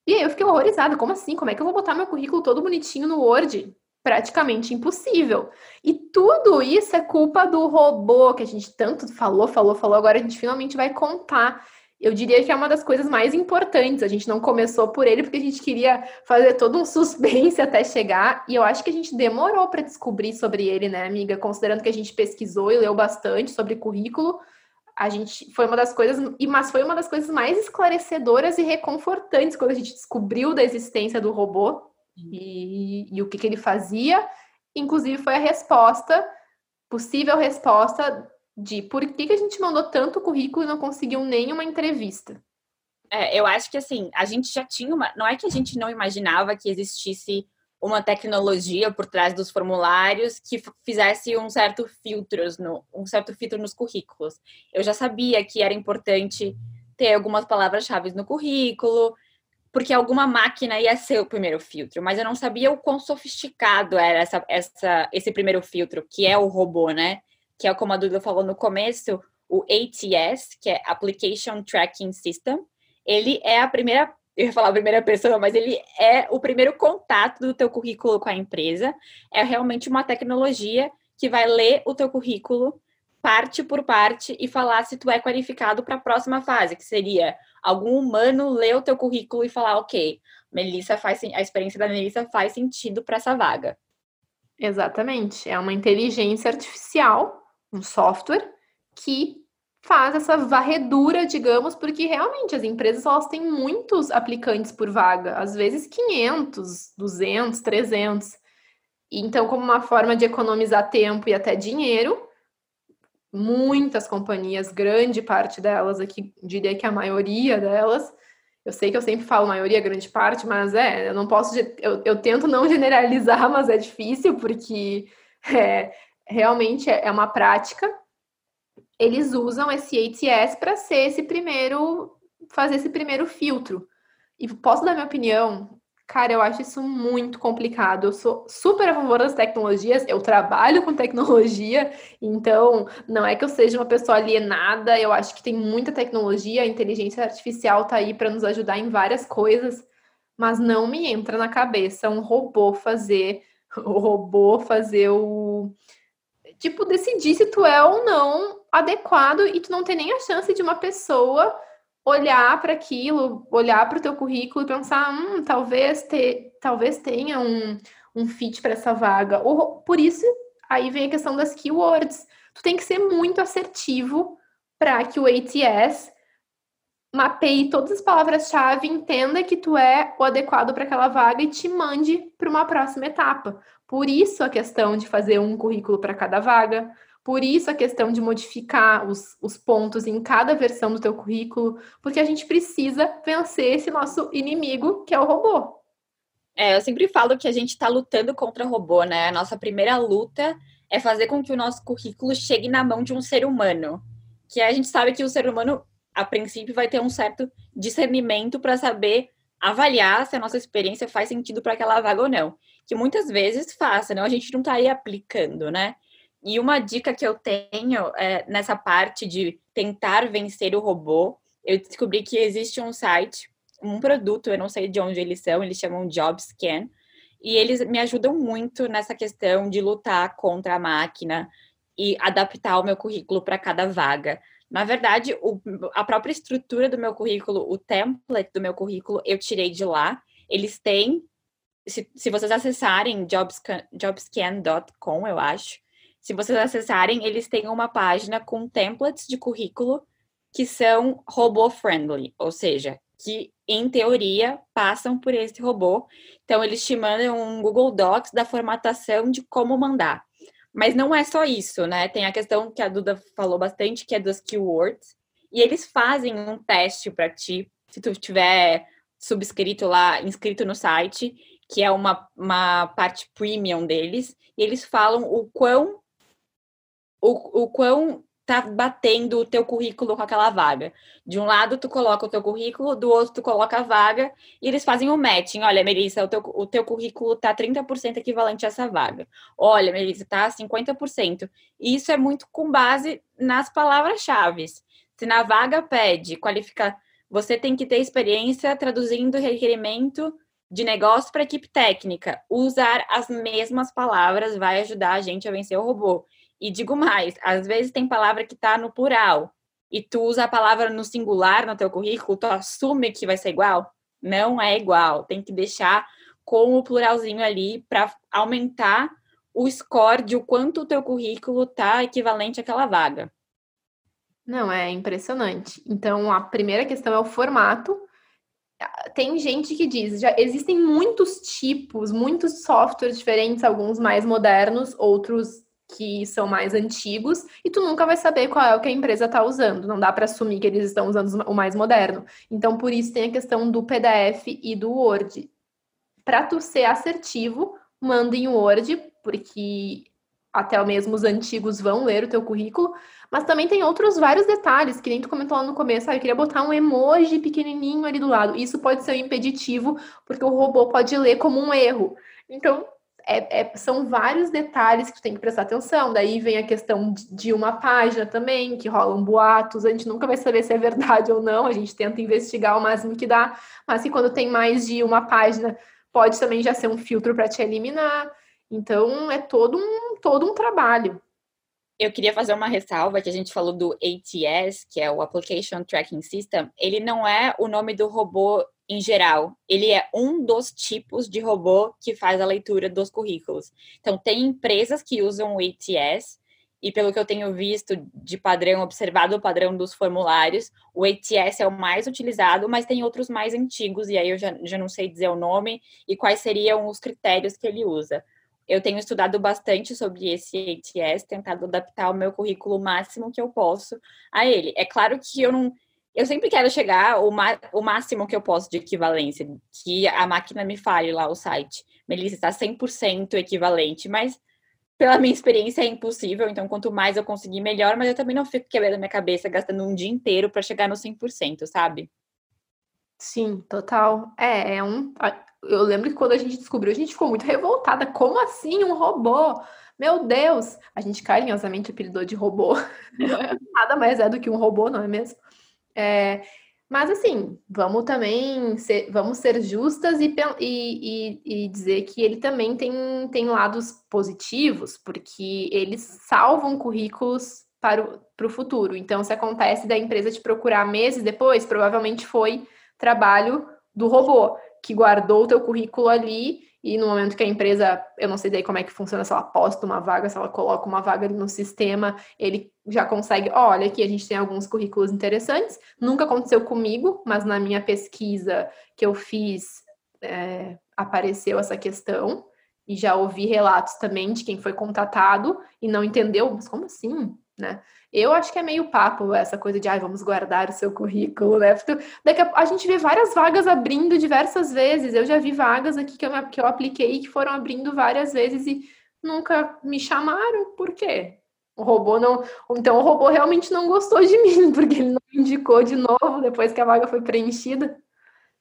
E aí eu fiquei horrorizada. Como assim? Como é que eu vou botar meu currículo todo bonitinho no Word? praticamente impossível. E tudo isso é culpa do robô que a gente tanto falou, falou, falou. Agora a gente finalmente vai contar. Eu diria que é uma das coisas mais importantes. A gente não começou por ele porque a gente queria fazer todo um suspense até chegar. E eu acho que a gente demorou para descobrir sobre ele, né, amiga? Considerando que a gente pesquisou e leu bastante sobre currículo, a gente foi uma das coisas, e mas foi uma das coisas mais esclarecedoras e reconfortantes quando a gente descobriu da existência do robô e, e o que, que ele fazia. Inclusive, foi a resposta, possível resposta de por que, que a gente mandou tanto currículo e não conseguiu nenhuma entrevista. É, eu acho que assim, a gente já tinha uma. Não é que a gente não imaginava que existisse uma tecnologia por trás dos formulários que fizesse um certo filtros no, um certo filtro nos currículos. Eu já sabia que era importante ter algumas palavras-chave no currículo, porque alguma máquina ia ser o primeiro filtro, mas eu não sabia o quão sofisticado era essa, essa, esse primeiro filtro, que é o robô, né? Que é como a Duda falou no começo, o ATS, que é Application Tracking System. Ele é a primeira, eu ia falar a primeira pessoa, mas ele é o primeiro contato do teu currículo com a empresa. É realmente uma tecnologia que vai ler o teu currículo parte por parte e falar se tu é qualificado para a próxima fase, que seria algum humano ler o teu currículo e falar, ok, Melissa faz a experiência da Melissa faz sentido para essa vaga. Exatamente. É uma inteligência artificial, um software que faz essa varredura, digamos, porque realmente as empresas elas têm muitos aplicantes por vaga, às vezes 500, 200, 300. Então, como uma forma de economizar tempo e até dinheiro, muitas companhias, grande parte delas aqui, diria que a maioria delas, eu sei que eu sempre falo maioria, grande parte, mas é, eu não posso, eu, eu tento não generalizar, mas é difícil, porque é, realmente é, é uma prática. Eles usam esse ATS para ser esse primeiro, fazer esse primeiro filtro. E posso dar minha opinião? Cara, eu acho isso muito complicado. Eu sou super a favor das tecnologias, eu trabalho com tecnologia, então não é que eu seja uma pessoa alienada. Eu acho que tem muita tecnologia, a inteligência artificial tá aí para nos ajudar em várias coisas, mas não me entra na cabeça um robô fazer o robô fazer o tipo decidir se tu é ou não adequado e tu não tem nem a chance de uma pessoa olhar para aquilo, olhar para o teu currículo e pensar, hum, talvez, te, talvez tenha um, um fit para essa vaga. Ou, por isso, aí vem a questão das keywords. Tu tem que ser muito assertivo para que o ATS mapeie todas as palavras-chave, entenda que tu é o adequado para aquela vaga e te mande para uma próxima etapa. Por isso a questão de fazer um currículo para cada vaga, por isso a questão de modificar os, os pontos em cada versão do teu currículo, porque a gente precisa vencer esse nosso inimigo, que é o robô. É, eu sempre falo que a gente está lutando contra o robô, né? A nossa primeira luta é fazer com que o nosso currículo chegue na mão de um ser humano. Que a gente sabe que o ser humano, a princípio, vai ter um certo discernimento para saber avaliar se a nossa experiência faz sentido para aquela vaga ou não. Que muitas vezes faz, senão a gente não estaria aplicando, né? E uma dica que eu tenho é, nessa parte de tentar vencer o robô, eu descobri que existe um site, um produto, eu não sei de onde eles são, eles chamam JobScan, e eles me ajudam muito nessa questão de lutar contra a máquina e adaptar o meu currículo para cada vaga. Na verdade, o, a própria estrutura do meu currículo, o template do meu currículo, eu tirei de lá. Eles têm, se, se vocês acessarem jobscan, jobscan.com, eu acho, se vocês acessarem, eles têm uma página com templates de currículo que são robô friendly, ou seja, que em teoria passam por esse robô. Então eles te mandam um Google Docs da formatação de como mandar. Mas não é só isso, né? Tem a questão que a Duda falou bastante, que é dos keywords. E eles fazem um teste para ti, se tu tiver subscrito lá, inscrito no site, que é uma, uma parte premium deles, e eles falam o quão o, o quão tá batendo o teu currículo com aquela vaga. De um lado tu coloca o teu currículo, do outro tu coloca a vaga, e eles fazem um matching. Olha, Melissa, o teu, o teu currículo tá 30% equivalente a essa vaga. Olha, Melissa, tá 50%. E isso é muito com base nas palavras-chave. Se na vaga pede qualificar, você tem que ter experiência traduzindo requerimento de negócio para equipe técnica. Usar as mesmas palavras vai ajudar a gente a vencer o robô. E digo mais, às vezes tem palavra que está no plural e tu usa a palavra no singular no teu currículo, tu assume que vai ser igual? Não é igual. Tem que deixar com o pluralzinho ali para aumentar o score de o quanto o teu currículo tá equivalente àquela vaga. Não, é impressionante. Então, a primeira questão é o formato. Tem gente que diz, já existem muitos tipos, muitos softwares diferentes, alguns mais modernos, outros que são mais antigos e tu nunca vai saber qual é o que a empresa está usando. Não dá para assumir que eles estão usando o mais moderno. Então, por isso tem a questão do PDF e do Word. Para tu ser assertivo, manda em Word, porque até mesmo os antigos vão ler o teu currículo, mas também tem outros vários detalhes, que nem tu comentou lá no começo, ah, eu queria botar um emoji pequenininho ali do lado. Isso pode ser um impeditivo, porque o robô pode ler como um erro. Então, é, é, são vários detalhes que tu tem que prestar atenção. Daí vem a questão de, uma página também, que rolam boatos. A gente nunca vai saber se é verdade ou não. A gente tenta investigar o máximo que dá. Mas se quando tem mais de uma página, pode também já ser um filtro para te eliminar. Então é todo um, todo um trabalho. Eu queria fazer uma ressalva que a gente falou do ATS, que é o Application Tracking System. Ele não é o nome do robô em geral, ele é um dos tipos de robô que faz a leitura dos currículos. Então, tem empresas que usam o ATS, e pelo que eu tenho visto de padrão, observado o padrão dos formulários, o ATS é o mais utilizado, mas tem outros mais antigos, e aí eu já, já não sei dizer o nome e quais seriam os critérios que ele usa. Eu tenho estudado bastante sobre esse ATS, tentado adaptar o meu currículo máximo que eu posso a ele. É claro que eu não eu sempre quero chegar o, o máximo que eu posso de equivalência, que a máquina me fale lá o site. Melissa está 100% equivalente, mas pela minha experiência é impossível, então quanto mais eu conseguir, melhor, mas eu também não fico quebrando minha cabeça gastando um dia inteiro para chegar no 100%, sabe? Sim, total. É, é um. Eu lembro que quando a gente descobriu, a gente ficou muito revoltada. Como assim um robô? Meu Deus! A gente carinhosamente apelidou de robô. Nada mais é do que um robô, não é mesmo? É, mas assim, vamos também ser, vamos ser justas e, e, e, dizer que ele também tem, tem lados positivos, porque eles salvam currículos para o, para o futuro. Então, se acontece da empresa te procurar meses depois, provavelmente foi trabalho do robô, que guardou o teu currículo ali e no momento que a empresa, eu não sei daí como é que funciona, se ela posta uma vaga, se ela coloca uma vaga no sistema, ele já consegue, olha, aqui a gente tem alguns currículos interessantes. Nunca aconteceu comigo, mas na minha pesquisa que eu fiz, é, apareceu essa questão. E já ouvi relatos também de quem foi contatado e não entendeu, mas como assim? Né? Eu acho que é meio papo essa coisa de, ah, vamos guardar o seu currículo, né? Daqui a, a, gente vê várias vagas abrindo diversas vezes. Eu já vi vagas aqui que eu, que eu apliquei que foram abrindo várias vezes e nunca me chamaram. Por quê? O robô não. Então o robô realmente não gostou de mim, porque ele não indicou de novo depois que a vaga foi preenchida.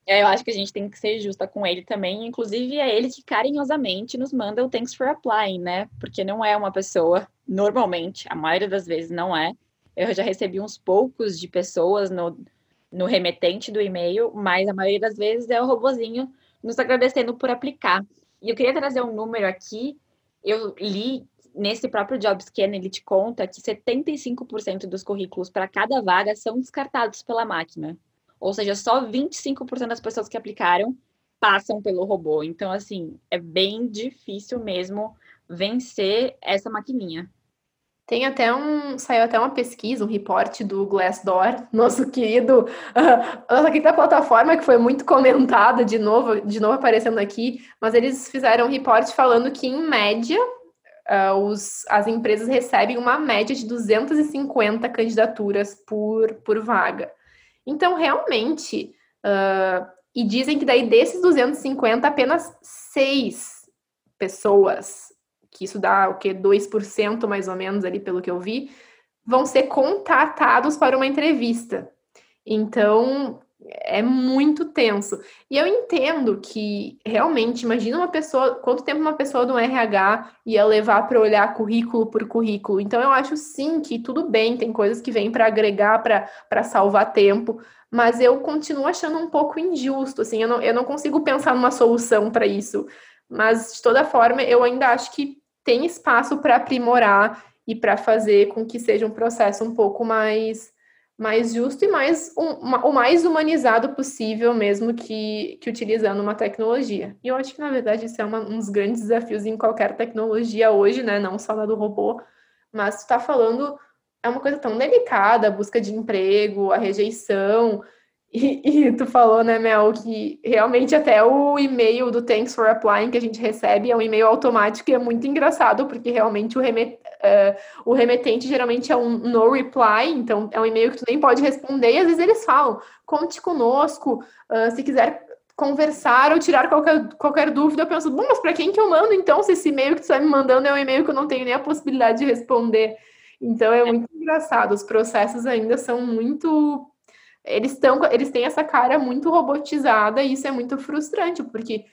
É, eu acho que a gente tem que ser justa com ele também. Inclusive, é ele que carinhosamente nos manda o thanks for applying, né? Porque não é uma pessoa, normalmente, a maioria das vezes não é. Eu já recebi uns poucos de pessoas no, no remetente do e-mail, mas a maioria das vezes é o robozinho nos agradecendo por aplicar. E eu queria trazer um número aqui. Eu li nesse próprio JobScan, ele te conta que 75% dos currículos para cada vaga são descartados pela máquina. Ou seja, só 25% das pessoas que aplicaram passam pelo robô. Então, assim, é bem difícil mesmo vencer essa maquininha. Tem até um. Saiu até uma pesquisa, um reporte do Glassdoor, nosso querido. Uh, nossa querida plataforma, que foi muito comentada de novo, de novo aparecendo aqui, mas eles fizeram um reporte falando que, em média, uh, os, as empresas recebem uma média de 250 candidaturas por, por vaga. Então, realmente, uh, e dizem que daí desses 250, apenas seis pessoas que isso dá o que 2% mais ou menos ali pelo que eu vi, vão ser contatados para uma entrevista. Então, é muito tenso. E eu entendo que realmente, imagina uma pessoa, quanto tempo uma pessoa do RH ia levar para olhar currículo por currículo. Então, eu acho sim que tudo bem, tem coisas que vêm para agregar, para salvar tempo, mas eu continuo achando um pouco injusto. Assim, eu não, eu não consigo pensar numa solução para isso. Mas, de toda forma, eu ainda acho que tem espaço para aprimorar e para fazer com que seja um processo um pouco mais mais justo e mais um, o mais humanizado possível mesmo que, que utilizando uma tecnologia. E eu acho que, na verdade, isso é uma, um dos grandes desafios em qualquer tecnologia hoje, né? Não só na do robô, mas tu está falando, é uma coisa tão delicada, a busca de emprego, a rejeição, e, e, tu falou, né, Mel, que realmente até o e-mail do Thanks for Applying que a gente recebe é um e-mail automático e é muito engraçado, porque realmente o, remet, uh, o remetente geralmente é um no reply, então é um e-mail que tu nem pode responder, e às vezes eles falam, conte conosco, uh, se quiser conversar ou tirar qualquer, qualquer dúvida, eu penso, bom, mas para quem que eu mando então, se esse e-mail que tu está me mandando é um e-mail que eu não tenho nem a possibilidade de responder? Então é muito engraçado, os processos ainda são muito eles estão eles têm essa cara muito robotizada e isso é muito frustrante, porque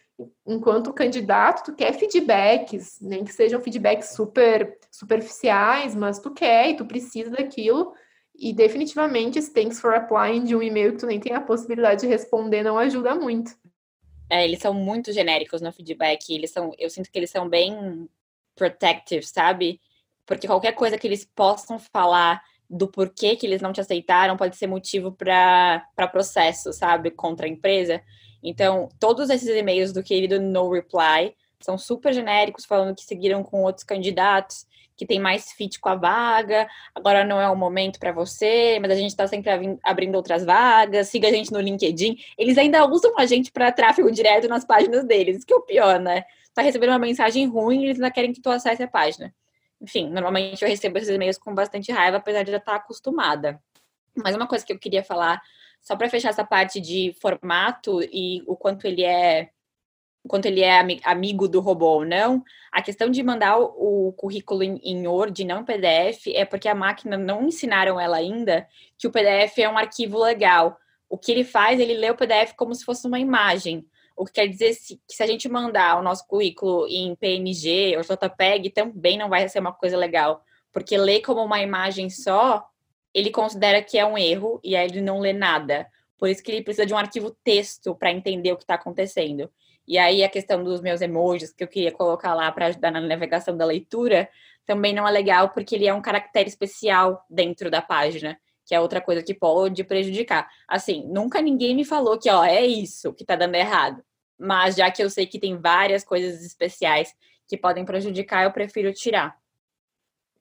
enquanto candidato, tu quer feedbacks, nem que sejam feedbacks super superficiais, mas tu quer e tu precisa daquilo. E definitivamente esse thanks for applying de um e-mail que tu nem tem a possibilidade de responder não ajuda muito. É, eles são muito genéricos no feedback, eles são, eu sinto que eles são bem protective, sabe? Porque qualquer coisa que eles possam falar do porquê que eles não te aceitaram pode ser motivo para processo, sabe, contra a empresa. Então, todos esses e-mails do querido No Reply são super genéricos, falando que seguiram com outros candidatos, que tem mais fit com a vaga, agora não é o momento para você, mas a gente está sempre abrindo outras vagas, siga a gente no LinkedIn. Eles ainda usam a gente para tráfego direto nas páginas deles, que é o pior, né? Tá recebendo uma mensagem ruim e eles ainda querem que tu acesse a página. Enfim, normalmente eu recebo esses e-mails com bastante raiva, apesar de já estar acostumada. Mas uma coisa que eu queria falar, só para fechar essa parte de formato e o quanto ele é quanto ele é amigo do robô ou não, a questão de mandar o, currículo em, Word, não PDF, é porque a máquina não ensinaram ela ainda que o PDF é um arquivo legal. O que ele faz, ele lê o PDF como se fosse uma imagem. O que quer dizer que se a gente mandar o nosso currículo em PNG ou JPEG, também não vai ser uma coisa legal. Porque ler como uma imagem só, ele considera que é um erro e aí ele não lê nada. Por isso que ele precisa de um arquivo texto para entender o que está acontecendo. E aí a questão dos meus emojis que eu queria colocar lá para ajudar na navegação da leitura também não é legal porque ele é um caractere especial dentro da página, que é outra coisa que pode prejudicar. Assim, nunca ninguém me falou que ó, é isso que está dando errado mas já que eu sei que tem várias coisas especiais que podem prejudicar, eu prefiro tirar.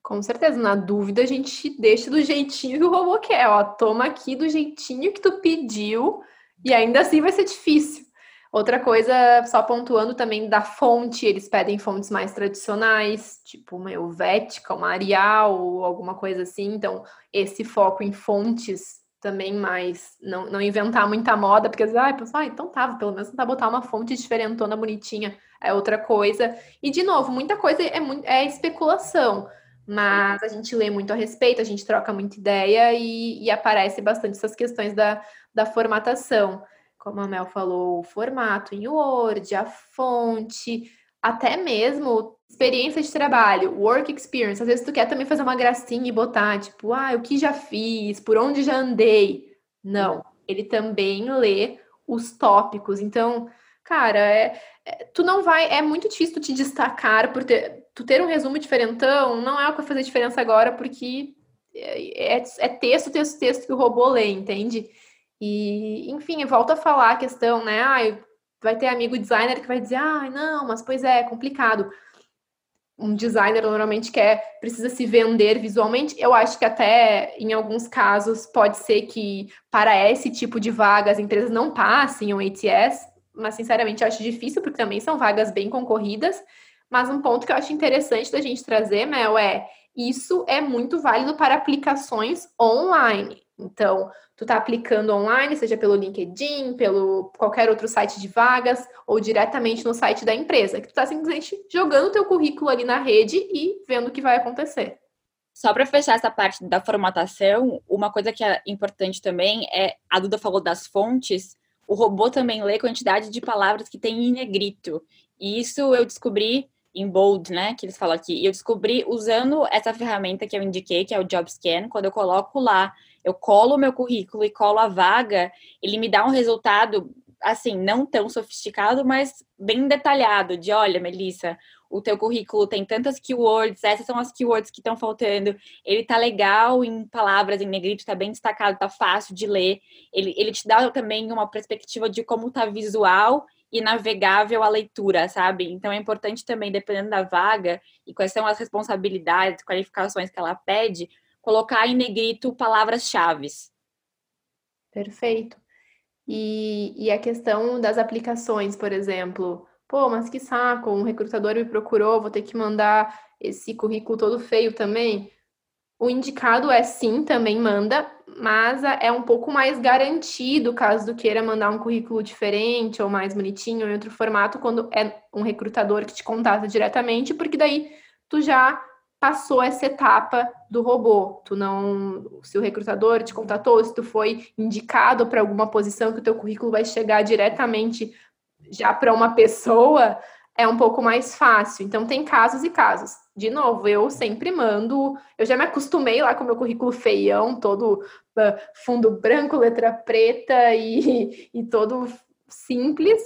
Com certeza, na dúvida a gente deixa do jeitinho que o robô quer, ó, toma aqui do jeitinho que tu pediu e ainda assim vai ser difícil. Outra coisa, só pontuando também da fonte, eles pedem fontes mais tradicionais, tipo uma Helvética, uma Arial, alguma coisa assim. Então, esse foco em fontes também mais não, não inventar muita moda, porque ah, pessoal, ah, então tá, pelo menos tentar botar uma fonte diferentona, bonitinha, é outra coisa. E de novo, muita coisa é, é especulação, mas a gente lê muito a respeito, a gente troca muita ideia e, e aparece bastante essas questões da, da formatação. Como a Mel falou, o formato em Word, a fonte, até mesmo experiência de trabalho, work experience. Às vezes tu quer também fazer uma gracinha e botar, tipo, ah, o que já fiz, por onde já andei. Não, ele também lê os tópicos. Então, cara, é, é, tu não vai. É muito difícil tu te destacar por ter, tu ter um resumo diferentão não é o que vai fazer diferença agora, porque é, é, é texto, texto, texto que o robô lê, entende? E, enfim, volta a falar a questão, né? Vai ter amigo designer que vai dizer, ah, não, mas pois é, é complicado. Um designer normalmente quer, precisa se vender visualmente. Eu acho que até em alguns casos pode ser que para esse tipo de vaga as empresas não passem um ATS, mas sinceramente eu acho difícil, porque também são vagas bem concorridas. Mas um ponto que eu acho interessante da gente trazer, Mel, é isso é muito válido para aplicações online. Então, tu tá aplicando online, seja pelo LinkedIn, pelo qualquer outro site de vagas ou diretamente no site da empresa, que tu tá simplesmente jogando teu currículo ali na rede e vendo o que vai acontecer. Só para fechar essa parte da formatação, uma coisa que é importante também é a Duda falou das fontes. O robô também lê quantidade de palavras que tem em negrito. E isso eu descobri em bold, né, que eles falam aqui. E eu descobri usando essa ferramenta que eu indiquei, que é o JobScan, quando eu coloco lá, eu colo o meu currículo e colo a vaga, ele me dá um resultado assim, não tão sofisticado, mas bem detalhado, de olha, Melissa, o teu currículo tem tantas keywords, essas são as keywords que estão faltando, ele tá legal em palavras em negrito, tá bem destacado, tá fácil de ler, ele, ele te dá também uma perspectiva de como tá visual e navegável a leitura, sabe? Então é importante também, dependendo da vaga e quais são as responsabilidades, qualificações que ela pede, colocar em negrito palavras-chave. Perfeito. E, e a questão das aplicações, por exemplo, pô, mas que saco, um recrutador me procurou, vou ter que mandar esse currículo todo feio também. O indicado é sim, também manda, mas é um pouco mais garantido caso tu queira mandar um currículo diferente ou mais bonitinho em outro formato quando é um recrutador que te contata diretamente, porque daí tu já passou essa etapa do robô. Tu não, se o recrutador te contatou, se tu foi indicado para alguma posição que o teu currículo vai chegar diretamente já para uma pessoa, é um pouco mais fácil. Então tem casos e casos de novo, eu sempre mando. Eu já me acostumei lá com o meu currículo feião, todo uh, fundo branco, letra preta e, e todo simples.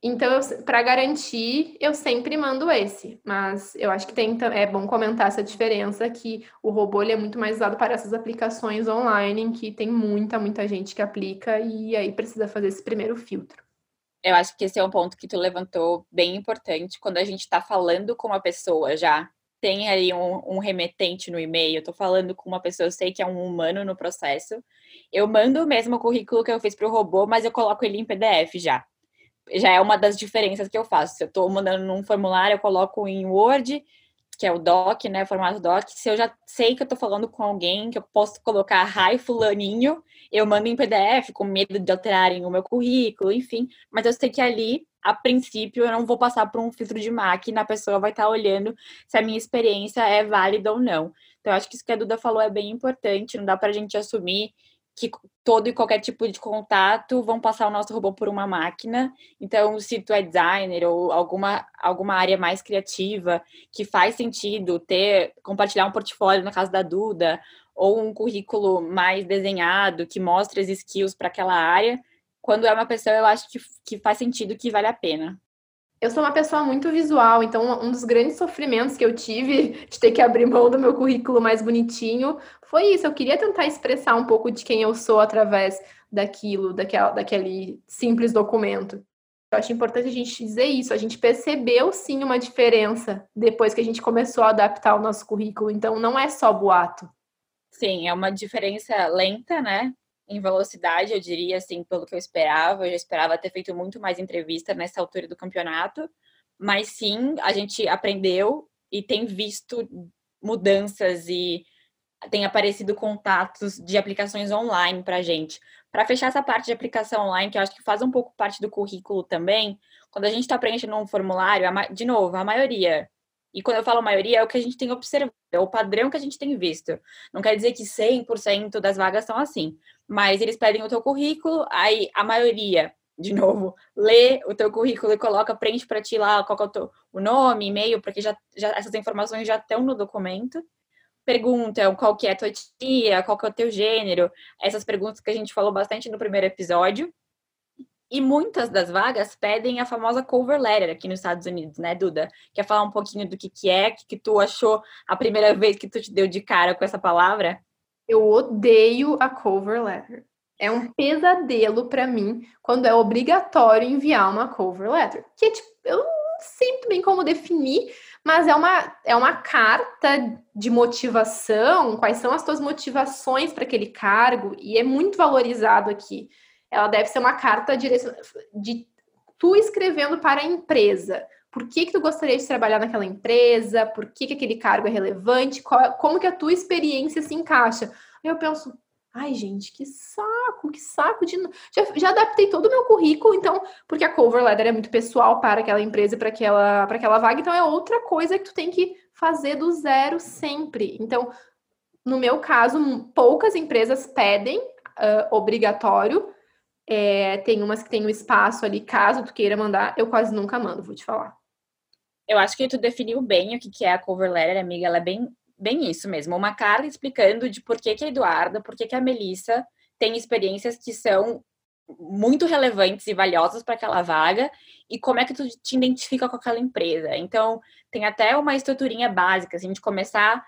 Então, para garantir, eu sempre mando esse. Mas eu acho que tem, é bom comentar essa diferença que o robô é muito mais usado para essas aplicações online, em que tem muita, muita gente que aplica e aí precisa fazer esse primeiro filtro. Eu acho que esse é um ponto que tu levantou bem importante quando a gente está falando com uma pessoa já tem ali um, um remetente no e-mail, tô falando com uma pessoa, eu sei que é um humano no processo. Eu mando o mesmo currículo que eu fiz pro robô, mas eu coloco ele em PDF já. Já é uma das diferenças que eu faço. Se eu tô mandando num formulário, eu coloco em Word, que é o doc, né, formato doc. Se eu já sei que eu tô falando com alguém, que eu posso colocar hi fulaninho, eu mando em PDF com medo de alterarem o meu currículo, enfim. Mas eu sei que ali a princípio, eu não vou passar por um filtro de máquina, a pessoa vai estar tá olhando se a minha experiência é válida ou não. Então, acho que isso que a Duda falou é bem importante, não dá para a gente assumir que todo e qualquer tipo de contato vão passar o nosso robô por uma máquina. Então, se tu é designer ou alguma, alguma área mais criativa que faz sentido ter compartilhar um portfólio na casa da Duda ou um currículo mais desenhado que mostre as skills para aquela área, quando é uma pessoa, eu acho que, que faz sentido, que vale a pena. Eu sou uma pessoa muito visual, então um dos grandes sofrimentos que eu tive de ter que abrir mão do meu currículo mais bonitinho foi isso. Eu queria tentar expressar um pouco de quem eu sou através daquilo, daquela, daquele simples documento. Eu acho importante a gente dizer isso. A gente percebeu sim uma diferença depois que a gente começou a adaptar o nosso currículo. Então não é só boato. Sim, é uma diferença lenta, né? Em velocidade, eu diria, assim, pelo que eu esperava. Eu já esperava ter feito muito mais entrevista nessa altura do campeonato. Mas sim, a gente aprendeu e tem visto mudanças e tem aparecido contatos de aplicações online para gente. Para fechar essa parte de aplicação online, que eu acho que faz um pouco parte do currículo também, quando a gente está preenchendo um formulário, de novo, a maioria e quando eu falo maioria, é o que a gente tem observado, é o padrão que a gente tem visto. Não quer dizer que 100% das vagas são assim, mas eles pedem o teu currículo, aí a maioria, de novo, lê o teu currículo e coloca, preenche para ti lá qual é o, teu, o nome, e-mail, porque já, já essas informações já estão no documento. Perguntam qual que é a tua tia, qual que é o teu gênero, essas perguntas que a gente falou bastante no primeiro episódio. E muitas das vagas pedem a famosa cover letter aqui nos Estados Unidos, né, Duda? Quer falar um pouquinho do que, que é, que, que tu achou a primeira vez que tu te deu de cara com essa palavra? Eu odeio a cover letter. É um pesadelo para mim quando é obrigatório enviar uma cover letter. Que tipo, eu não sei muito bem como definir, mas é uma, é uma carta de motivação, quais são as tuas motivações para aquele cargo, e é muito valorizado aqui ela deve ser uma carta de tu escrevendo para a empresa. Por que, que tu gostaria de trabalhar naquela empresa? Por que, que aquele cargo é relevante? Qual, como que a tua experiência se encaixa? Aí eu penso, ai, gente, que saco, que saco de. Já, já adaptei todo o meu currículo, então, porque a cover letter é muito pessoal para aquela empresa para aquela, para aquela vaga, então é outra coisa que tu tem que fazer do zero sempre. Então, no meu caso, poucas empresas pedem uh, obrigatório, é, tem umas que tem um espaço ali, caso tu queira mandar, eu quase nunca mando, vou te falar. Eu acho que tu definiu bem o que é a cover letter, amiga. Ela é bem, bem isso mesmo. Uma carta explicando de por que, que a Eduarda, por que, que a Melissa tem experiências que são muito relevantes e valiosas para aquela vaga e como é que tu te identifica com aquela empresa. Então, tem até uma estruturinha básica, assim, de começar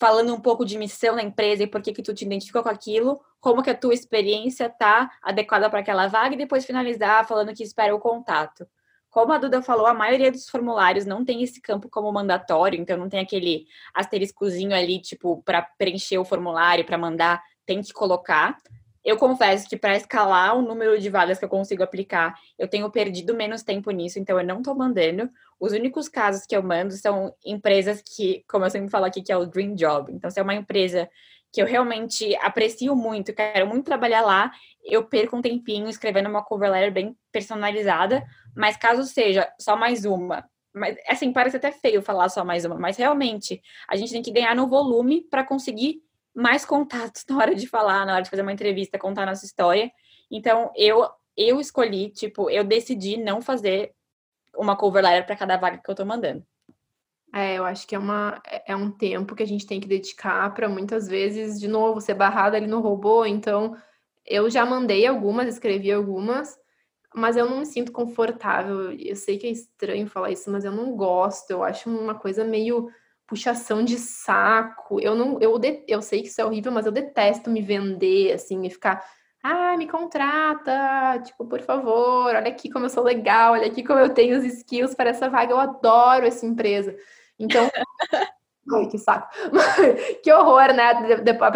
falando um pouco de missão da empresa e por que que tu te identificou com aquilo, como que a tua experiência tá adequada para aquela vaga e depois finalizar falando que espera o contato. Como a Duda falou, a maioria dos formulários não tem esse campo como mandatório, então não tem aquele asteriscozinho ali, tipo, para preencher o formulário, para mandar, tem que colocar. Eu confesso que para escalar o número de vagas que eu consigo aplicar, eu tenho perdido menos tempo nisso, então eu não estou mandando. Os únicos casos que eu mando são empresas que, como eu sempre falo aqui, que é o Dream Job. Então, se é uma empresa que eu realmente aprecio muito, quero muito trabalhar lá, eu perco um tempinho escrevendo uma cover letter bem personalizada, mas caso seja só mais uma, mas assim, parece até feio falar só mais uma, mas realmente a gente tem que ganhar no volume para conseguir mais contatos na hora de falar, na hora de fazer uma entrevista, contar nossa história. Então, eu eu escolhi, tipo, eu decidi não fazer uma cover letter para cada vaga que eu tô mandando. É, eu acho que é, uma, é, um tempo que a gente tem que dedicar para muitas vezes, de novo, ser barrada ali no robô. Então, eu já mandei algumas, escrevi algumas, mas eu não me sinto confortável. Eu sei que é estranho falar isso, mas eu não gosto. Eu acho uma coisa meio puxação de saco. Eu não, eu, de, eu sei que isso é horrível, mas eu detesto me vender, assim, e ficar, ah, me contrata, tipo, por favor, olha aqui como eu sou legal, olha aqui como eu tenho os skills para essa vaga, eu adoro essa empresa. Então, ai, que saco. que horror, né?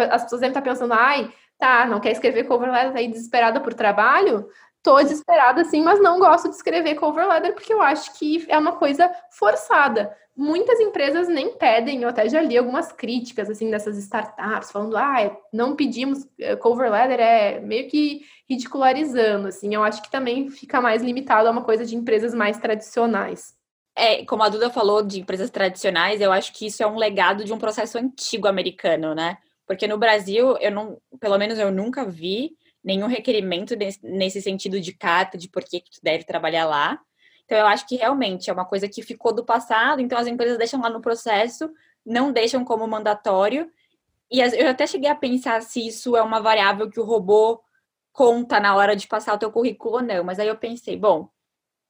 As pessoas devem estar pensando, ai, tá, não quer escrever cover letter aí desesperada por trabalho? Tô desesperada assim, mas não gosto de escrever cover letter porque eu acho que é uma coisa forçada. Muitas empresas nem pedem, eu até já li algumas críticas assim dessas startups falando: "Ah, não pedimos eh, cover letter", é meio que ridicularizando assim. Eu acho que também fica mais limitado a uma coisa de empresas mais tradicionais. É, como a Duda falou de empresas tradicionais, eu acho que isso é um legado de um processo antigo americano, né? Porque no Brasil, eu não, pelo menos eu nunca vi nenhum requerimento nesse sentido de carta, de por que tu deve trabalhar lá. Então, eu acho que realmente é uma coisa que ficou do passado, então as empresas deixam lá no processo, não deixam como mandatório. E eu até cheguei a pensar se isso é uma variável que o robô conta na hora de passar o teu currículo ou não. Mas aí eu pensei, bom,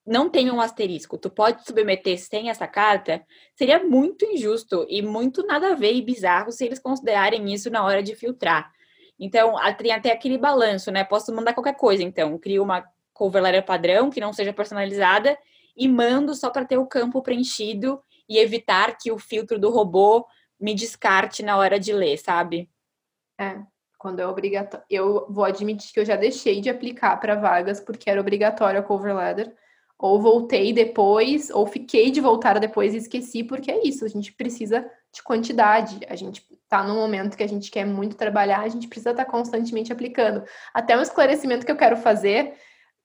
não tem um asterisco, tu pode submeter sem essa carta, seria muito injusto e muito nada a ver e bizarro se eles considerarem isso na hora de filtrar. Então, tem até aquele balanço, né? Posso mandar qualquer coisa, então. Crio uma cover letter padrão, que não seja personalizada, e mando só para ter o campo preenchido e evitar que o filtro do robô me descarte na hora de ler, sabe? É, quando é obrigatório. Eu vou admitir que eu já deixei de aplicar para vagas porque era obrigatório a cover letter. Ou voltei depois, ou fiquei de voltar depois e esqueci, porque é isso, a gente precisa de quantidade. A gente está num momento que a gente quer muito trabalhar, a gente precisa estar tá constantemente aplicando. Até um esclarecimento que eu quero fazer,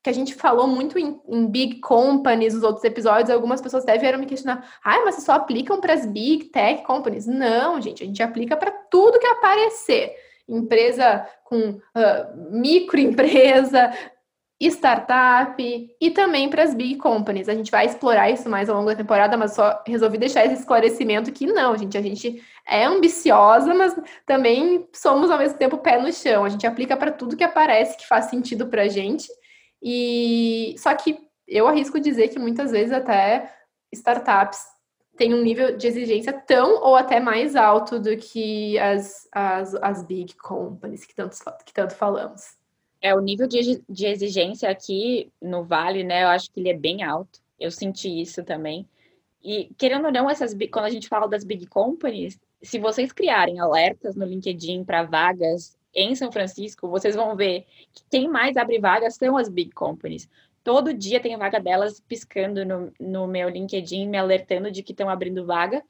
que a gente falou muito em, em big companies nos outros episódios, algumas pessoas até vieram me questionar: ah, mas vocês só aplicam para as big tech companies? Não, gente, a gente aplica para tudo que aparecer. Empresa com uh, microempresa, startup e também para as big companies. A gente vai explorar isso mais ao longo da temporada, mas só resolvi deixar esse esclarecimento que não, gente, a gente é ambiciosa, mas também somos ao mesmo tempo pé no chão. A gente aplica para tudo que aparece que faz sentido para a gente. E só que eu arrisco dizer que muitas vezes até startups têm um nível de exigência tão ou até mais alto do que as, as, as big companies que tanto, que tanto falamos. É, o nível de, de exigência aqui no Vale, né, eu acho que ele é bem alto. Eu senti isso também. E, querendo ou não, essas, quando a gente fala das big companies, se vocês criarem alertas no LinkedIn para vagas em São Francisco, vocês vão ver que quem mais abre vagas são as big companies. Todo dia tem vaga delas piscando no, no meu LinkedIn, me alertando de que estão abrindo vaga.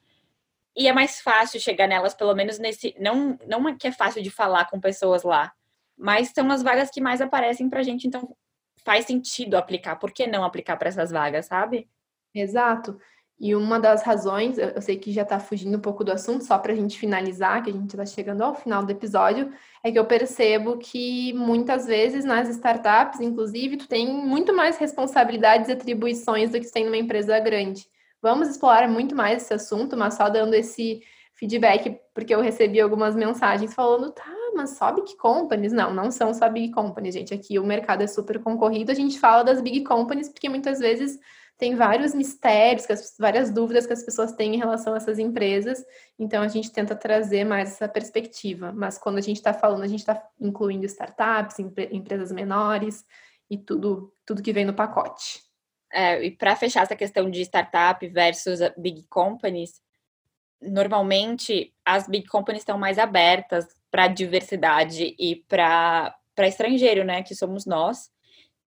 E é mais fácil chegar nelas, pelo menos nesse. Não, não é que é fácil de falar com pessoas lá, mas são as vagas que mais aparecem para a gente, então faz sentido aplicar. Por que não aplicar para essas vagas, sabe? Exato. E uma das razões, eu sei que já está fugindo um pouco do assunto, só para a gente finalizar, que a gente está chegando ao final do episódio, é que eu percebo que muitas vezes nas startups, inclusive, tu tem muito mais responsabilidades e atribuições do que tu tem numa empresa grande. Vamos explorar muito mais esse assunto, mas só dando esse feedback, porque eu recebi algumas mensagens falando, tá, mas só big companies? Não, não são só big companies, gente. Aqui o mercado é super concorrido, a gente fala das big companies porque muitas vezes tem vários mistérios, as, várias dúvidas que as pessoas têm em relação a essas empresas, então a gente tenta trazer mais essa perspectiva. Mas quando a gente está falando, a gente está incluindo startups, empresas menores e tudo, tudo que vem no pacote. É, e para fechar essa questão de startup versus big companies, normalmente as big companies estão mais abertas para diversidade e para estrangeiro, né, que somos nós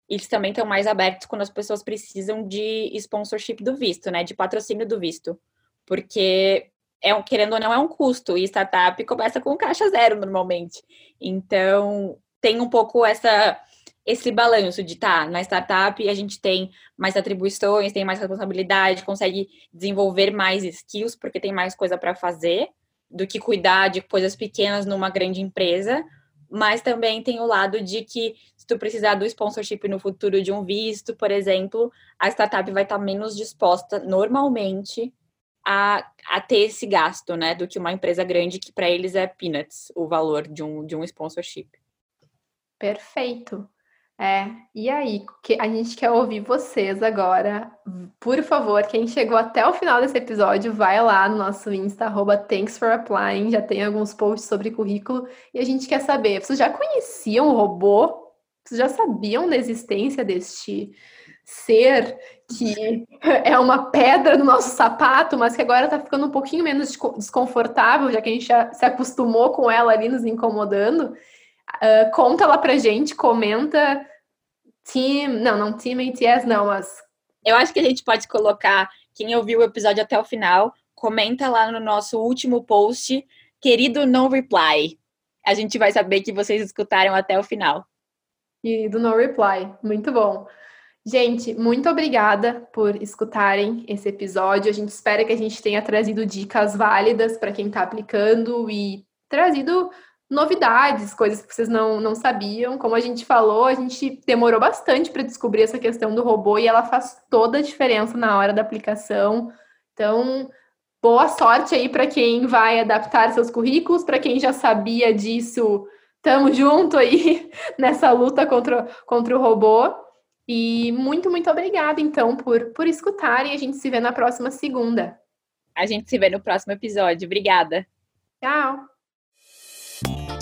eles também estão mais abertos quando as pessoas precisam de sponsorship do visto, né? De patrocínio do visto. Porque é um, querendo ou não, é um custo, e startup começa com caixa zero normalmente. Então, tem um pouco essa esse balanço de tá, na startup a gente tem mais atribuições, tem mais responsabilidade, consegue desenvolver mais skills porque tem mais coisa para fazer do que cuidar de coisas pequenas numa grande empresa, mas também tem o lado de que se tu precisar do sponsorship no futuro de um visto, por exemplo, a startup vai estar menos disposta normalmente a, a ter esse gasto, né, do que uma empresa grande que para eles é peanuts o valor de um, de um sponsorship. Perfeito. É, e aí, que a gente quer ouvir vocês agora. Por favor, quem chegou até o final desse episódio, vai lá no nosso Insta, arroba Thanks for Applying, já tem alguns posts sobre currículo, e a gente quer saber, vocês já conheciam o robô? Vocês já sabiam da existência deste ser que é uma pedra no nosso sapato, mas que agora tá ficando um pouquinho menos desconfortável, já que a gente já se acostumou com ela ali nos incomodando? Uh, conta lá pra gente, comenta. Team, não, não Team ATS, não, mas. Eu acho que a gente pode colocar quem ouviu o episódio até o final, comenta lá no nosso último post, querido no reply. A gente vai saber que vocês escutaram até o final. E do no reply, muito bom. Gente, muito obrigada por escutarem esse episódio. A gente espera que a gente tenha trazido dicas válidas para quem está aplicando e trazido novidades, coisas que vocês não, não sabiam. Como a gente falou, a gente demorou bastante para descobrir essa questão do robô e ela faz toda a diferença na hora da aplicação. Então, boa sorte aí para quem vai adaptar seus currículos, para quem já sabia disso, tamo junto aí nessa luta contra, contra o robô. E muito, muito obrigada, então, por, por escutarem. A gente se vê na próxima segunda. A gente se vê no próximo episódio. Obrigada. Tchau. Peace.